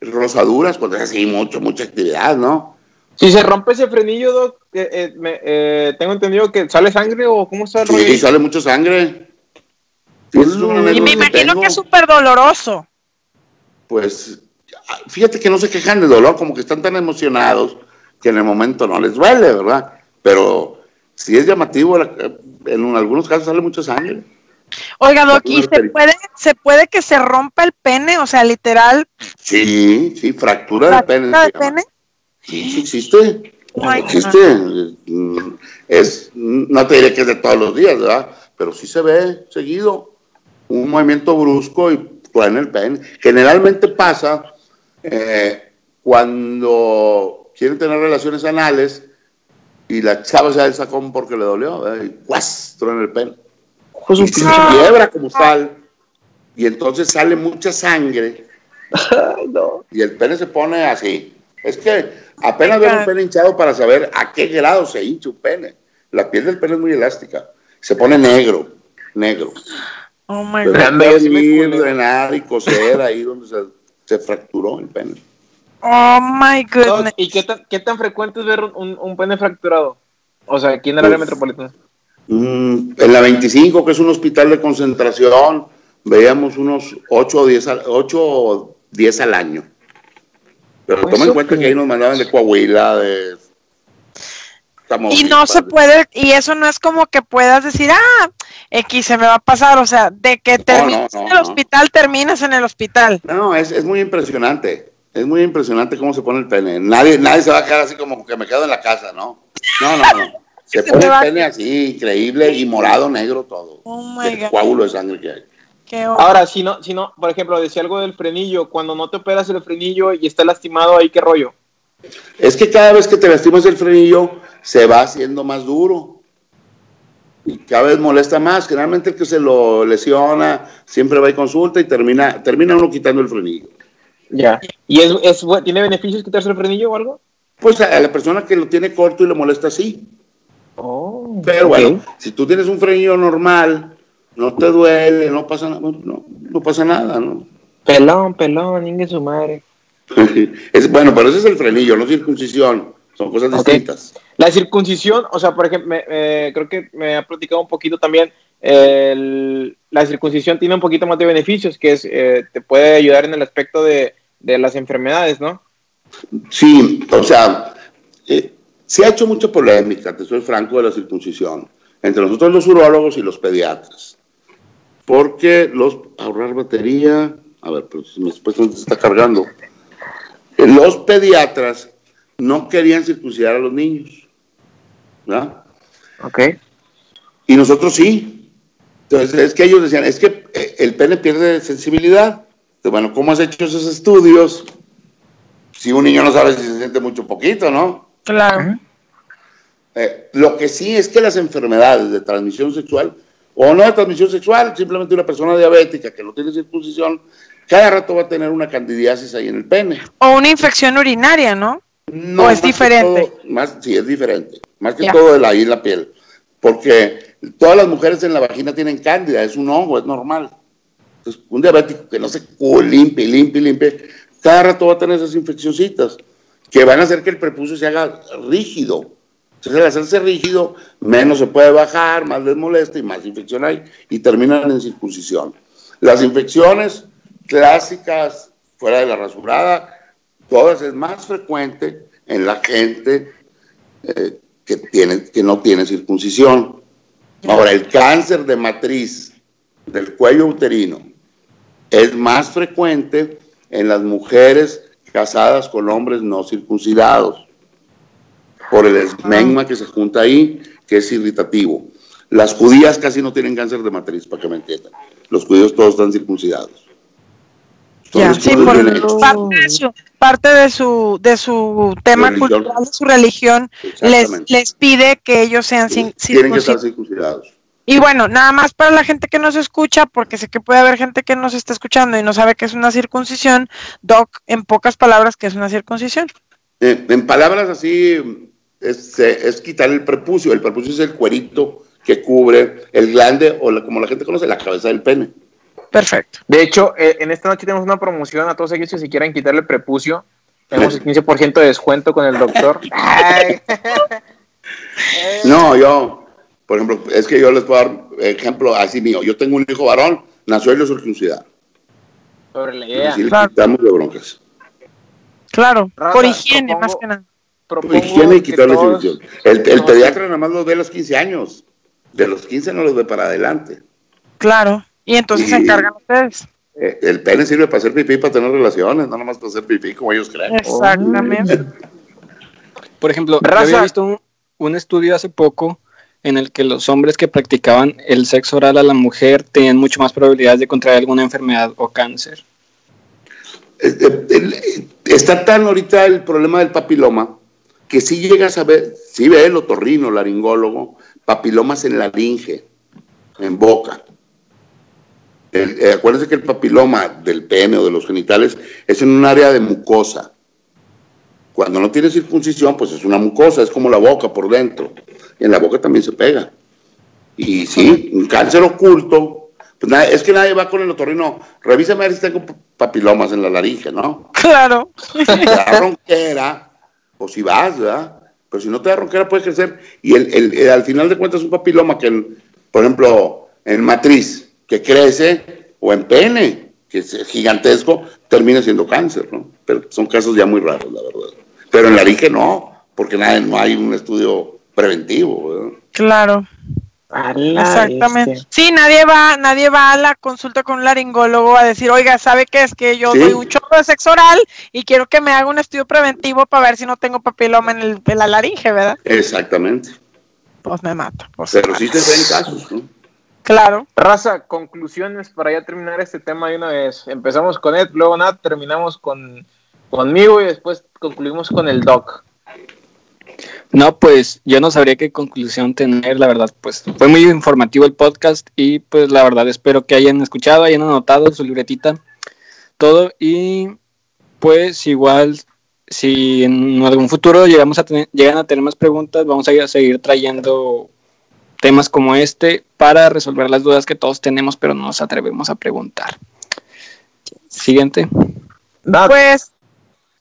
Rosaduras, cuando es así, mucho, mucha actividad, ¿no? Si se rompe ese frenillo, Doc, eh, eh, eh, tengo entendido que sale sangre o cómo está el Sí, sale mucha sangre. y me imagino que es súper doloroso. Pues fíjate que no se quejan de dolor, como que están tan emocionados que en el momento no les duele, ¿verdad? Pero si es llamativo, en algunos casos sale mucha sangre. Oiga, Doc, ¿y se puede, se puede que se rompa el pene? O sea, literal. Sí, sí, fractura, del pene. ¿Fractura del pene? Sí, sí existe. existe. Es, no te diré que es de todos los días, ¿verdad? Pero sí se ve seguido un movimiento brusco y en el pene. Generalmente pasa eh, cuando quieren tener relaciones anales y la chava se da el sacón porque le dolió, y ¡guas! en el pene. Pues y se quiebra como sal. Y entonces sale mucha sangre. Y el pene se pone así. Es que apenas ver un pene hinchado para saber a qué grado se hincha un pene. La piel del pene es muy elástica. Se pone negro, negro. Oh my God. drenar y coser ahí donde se se fracturó el pene. Oh my goodness. ¿Y qué tan, qué tan frecuente es ver un, pene fracturado? O sea, aquí en el área pues, metropolitana. Mm, en la 25, que es un hospital de concentración, veíamos unos 8 o 10 al, 8 o 10 al año. Pero pues toma en cuenta que ahí nos mandaban de Coahuila, de y no se puede, y eso no es como que puedas decir, ah, X se me va a pasar, o sea, de que termines en el hospital, terminas en el hospital. No, es, es muy impresionante, es muy impresionante cómo se pone el pene. Nadie, nadie se va a quedar así como que me quedo en la casa, ¿no? No, no, no. Se, pone el pene así, increíble, y morado, negro, todo. Oh my el coágulo de sangre que hay. Ahora, si no, si no, por ejemplo, decía algo del frenillo, cuando no te operas el frenillo y está lastimado ahí, ¿qué rollo? Es que cada vez que te lastimas el frenillo, se va haciendo más duro. Y cada vez molesta más. Generalmente el que se lo lesiona siempre va y consulta y termina, termina uno quitando el frenillo. Ya. ¿Y es, es, tiene beneficios quitarse el frenillo o algo? Pues a, la persona que lo tiene corto y le molesta, sí. Oh, Pero bueno, si tú tienes un frenillo normal, no te duele, no pasa, no, no pasa nada, ¿no? Pelón, pelón, ingue su madre. es, bueno, pero ese es el frenillo, no circuncisión. Son cosas distintas. La circuncisión, o sea, por ejemplo, creo que me ha platicado un poquito también. la circuncisión tiene un poquito más de beneficios, que es eh, te puede ayudar en el aspecto de, de las enfermedades, ¿no? Sí, o sea, eh, se ha hecho mucha polémica, te soy franco, de la circuncisión, entre nosotros los urólogos y los pediatras. Porque los ahorrar batería, a ver, mi esposa se está cargando. Los pediatras no querían circuncidar a los niños. ¿verdad? Ok. Y nosotros sí. Entonces, es que ellos decían, es que eh, el pene pierde sensibilidad. Entonces, bueno, ¿cómo has hecho esos estudios? Si un niño no sabe si se siente mucho poquito, ¿no? Claro. Eh, lo que sí es que las enfermedades de transmisión sexual, o no de transmisión sexual, simplemente una persona diabética que no tiene circuncisión, cada rato va a tener una candidiasis ahí en el pene. O una infección urinaria, ¿no? No, ¿O es diferente? más, sí, es diferente. Más que todo de la, la piel. Porque todas las mujeres en la vagina tienen cándida, es un hongo, es normal. Entonces, un diabético que no se limpie, limpie, limpie, cada rato va a tener esas infeccioncitas que van a hacer que el prepucio se haga rígido. Entonces, al hacerse rígido, menos se puede bajar, más les molesta y más infección hay y terminan en circuncisión. Las infecciones clásicas, fuera de la rasurada, todas es más frecuente en la gente eh, que, tiene, que no tiene circuncisión. Ahora, el cáncer de matriz del cuello uterino es más frecuente en las mujeres casadas con hombres no circuncidados, por el esmegma que se junta ahí, que es irritativo. Las judías casi no tienen cáncer de matriz, para que me entiendan. Los judíos todos están circuncidados. Ya, sí, por parte, de su, parte de su, de su tema cultural, de su religión, les, les pide que ellos sean sí, Tienen que estar circuncidados. Y bueno, nada más para la gente que nos escucha, porque sé que puede haber gente que nos está escuchando y no sabe qué es una circuncisión, Doc, en pocas palabras, ¿qué es una circuncisión? Eh, en palabras así, es, es, quitar el prepucio. El prepucio es el cuerito que cubre el glande, o como la gente conoce, la cabeza del pene. Perfecto. De hecho, eh, en esta noche tenemos una promoción a todos aquellos que si quieran quitarle prepucio. Tenemos el 15% de descuento con el doctor. no, yo, por ejemplo, es que yo les puedo dar ejemplo así mío. Yo tengo un hijo varón, nació y lo circuncidar. Sobre la idea. Claro. quitamos de broncas. Claro, Raza, por higiene más que nada. Por higiene y quitarle todos, El, el pediatra nada más los ve a los 15 años. De los 15 no los ve para adelante. Claro. Y entonces y, se encargan ustedes. Eh, el pene sirve para hacer pipí, para tener relaciones, no nomás para hacer pipí como ellos creen. Exactamente. Por ejemplo, yo había visto un, un, estudio hace poco en el que los hombres que practicaban el sexo oral a la mujer tenían mucho más probabilidades de contraer alguna enfermedad o cáncer. Está tan ahorita el problema del papiloma que si llegas a ver, si ve el otorrino, laringólogo, papilomas en laringe, en boca. El, eh, acuérdense que el papiloma del pene o de los genitales es en un área de mucosa. Cuando no tiene circuncisión, pues es una mucosa, es como la boca por dentro. Y en la boca también se pega. Y sí, un cáncer oculto. Pues nada, es que nadie va con el otorrino. Revísame a ver si tengo papilomas en la laringe, ¿no? Claro. La ronquera, o si vas, ¿verdad? Pero si no te da ronquera, puede crecer. Y el, el, el, al final de cuentas, un papiloma que, por ejemplo, en matriz, que crece, o en pene, que es gigantesco, termina siendo cáncer, ¿no? Pero son casos ya muy raros, la verdad. Pero en la laringe no, porque nada, no hay un estudio preventivo. ¿verdad? Claro. Exactamente. Este. Sí, nadie va, nadie va a la consulta con un laringólogo a decir, oiga, ¿sabe qué? Es que yo ¿Sí? doy un chorro de sexo oral y quiero que me haga un estudio preventivo para ver si no tengo papiloma en, el, en la laringe, ¿verdad? Exactamente. Pues me mato. Pues Pero sí te ven casos, ¿no? Claro. Raza, conclusiones para ya terminar este tema de una vez. Empezamos con Ed, luego Nat, terminamos con conmigo y después concluimos con el Doc. No, pues yo no sabría qué conclusión tener, la verdad, pues fue muy informativo el podcast y pues la verdad espero que hayan escuchado, hayan anotado su libretita, todo y pues igual si en algún futuro llegamos a tener, llegan a tener más preguntas, vamos a seguir trayendo temas como este para resolver las dudas que todos tenemos pero no nos atrevemos a preguntar. Siguiente. Pues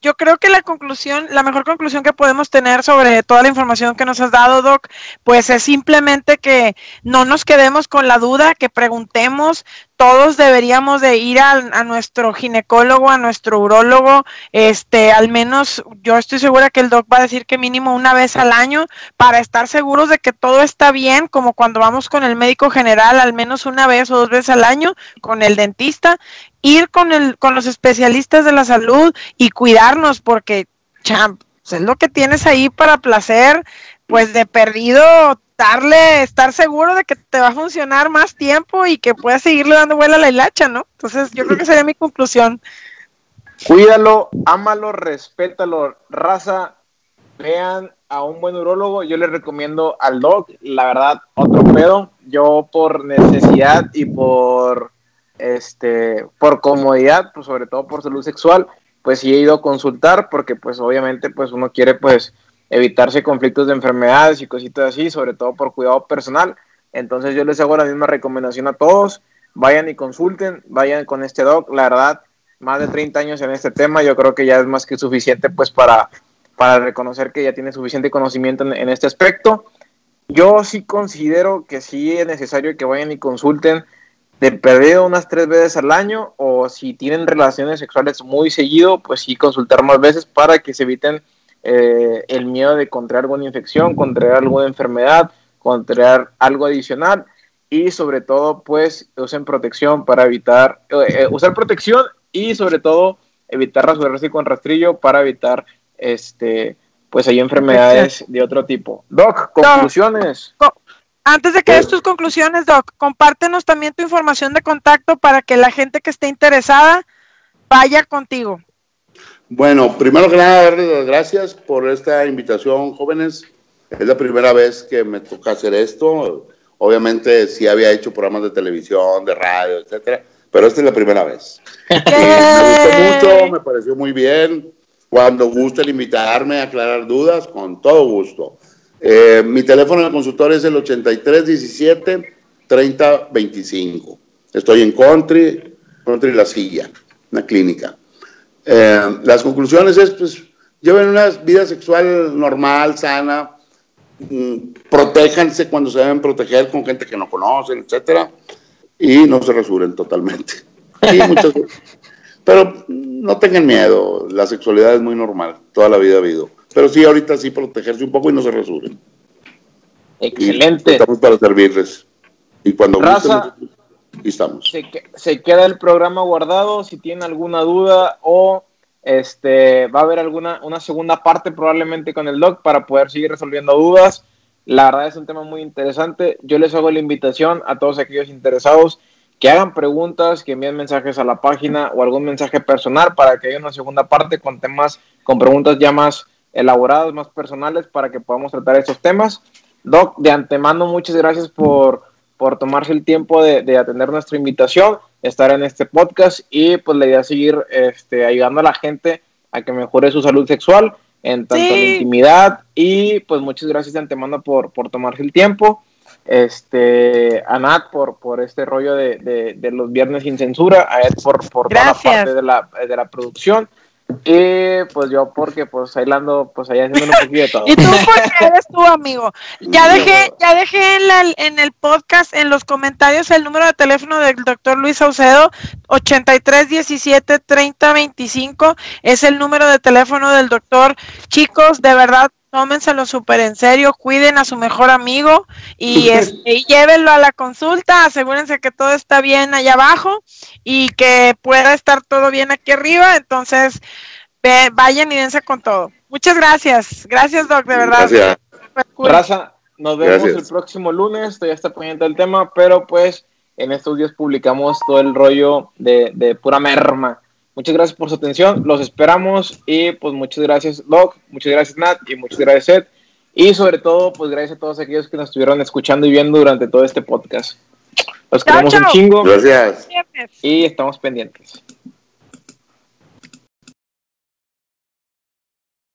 yo creo que la conclusión, la mejor conclusión que podemos tener sobre toda la información que nos has dado, Doc, pues es simplemente que no nos quedemos con la duda, que preguntemos, todos deberíamos de ir a, a, nuestro ginecólogo, a nuestro urólogo, este, al menos yo estoy segura que el doc va a decir que mínimo una vez al año para estar seguros de que todo está bien, como cuando vamos con el médico general, al menos una vez o dos veces al año, con el dentista, ir con el, con los especialistas de la salud y cuidarnos, porque champ, pues, es lo que tienes ahí para placer, pues de perdido darle, estar seguro de que te va a funcionar más tiempo y que puedas seguirle dando vuela a la hilacha, ¿no? Entonces, yo creo que sería mi conclusión. Cuídalo, ámalo, respétalo, raza, vean a un buen urólogo, yo les recomiendo al doc, la verdad, otro pedo, yo por necesidad y por este por comodidad, pues sobre todo por salud sexual, pues sí he ido a consultar porque pues obviamente pues uno quiere pues evitarse conflictos de enfermedades y cositas así, sobre todo por cuidado personal. Entonces yo les hago la misma recomendación a todos, vayan y consulten, vayan con este doc, la verdad, más de 30 años en este tema, yo creo que ya es más que suficiente pues para, para reconocer que ya tiene suficiente conocimiento en, en este aspecto. Yo sí considero que sí es necesario que vayan y consulten de perdido unas tres veces al año o si tienen relaciones sexuales muy seguido, pues sí consultar más veces para que se eviten eh, el miedo de contraer alguna infección, contraer alguna enfermedad, contraer algo adicional y sobre todo pues usen protección para evitar, eh, eh, usar protección y sobre todo evitar rasurarse con rastrillo para evitar este pues hay enfermedades de otro tipo. Doc, conclusiones. Antes de que des tus conclusiones, Doc, compártenos también tu información de contacto para que la gente que esté interesada vaya contigo. Bueno, primero que nada, darles las gracias por esta invitación, jóvenes. Es la primera vez que me toca hacer esto. Obviamente sí había hecho programas de televisión, de radio, etcétera, pero esta es la primera vez. me gustó mucho, me pareció muy bien. Cuando gusten invitarme a aclarar dudas, con todo gusto. Eh, mi teléfono en el consultorio es el 8317 3025. Estoy en Country, Country La Silla, una clínica. Eh, las conclusiones es, pues, lleven una vida sexual normal, sana, mm, protéjanse cuando se deben proteger con gente que no conocen, etcétera, y no se rasuren totalmente. pero no tengan miedo, la sexualidad es muy normal, toda la vida ha habido. Pero sí, ahorita sí protegerse un poco y no se rasuren. Excelente. estamos para servirles. Y cuando Raza, y estamos. Se, se, queda el programa guardado. Si tienen alguna duda o este va a haber alguna una segunda parte probablemente con el doc para poder seguir resolviendo dudas. La verdad es un tema muy interesante. Yo les hago la invitación a todos aquellos interesados que hagan preguntas, que envíen mensajes a la página o algún mensaje personal para que haya una segunda parte con temas, con preguntas ya más elaboradas, más personales para que podamos tratar estos temas. Doc, de antemano, muchas gracias por, por tomarse el tiempo de, de, atender nuestra invitación, estar en este podcast y pues la idea es seguir este, ayudando a la gente a que mejore su salud sexual en tanto sí. en intimidad y pues muchas gracias de antemano por, por tomarse el tiempo. Este, a Nat por, por este rollo de, de, de los viernes sin censura, a Ed por, por toda la parte de la, de la producción. Y pues yo porque pues ahí ando pues ahí haciendo un poquito de todo. y tú porque eres tú, amigo. Ya dejé, ya dejé en, la, en el podcast, en los comentarios, el número de teléfono del doctor Luis Saucedo, 83 17 30 25. Es el número de teléfono del doctor. Chicos, de verdad, tómenselo súper en serio, cuiden a su mejor amigo y, este, y llévenlo a la consulta, asegúrense que todo está bien allá abajo y que pueda estar todo bien aquí arriba, entonces ve, vayan y dense con todo. Muchas gracias, gracias Doc, de verdad. Gracias. Raza, Nos vemos el próximo lunes, estoy hasta pendiente del tema, pero pues en estos días publicamos todo el rollo de, de pura merma. Muchas gracias por su atención, los esperamos y pues muchas gracias Doc, muchas gracias Nat y muchas gracias Seth. Y sobre todo, pues gracias a todos aquellos que nos estuvieron escuchando y viendo durante todo este podcast. Los queremos un chingo. Gracias. Y estamos pendientes.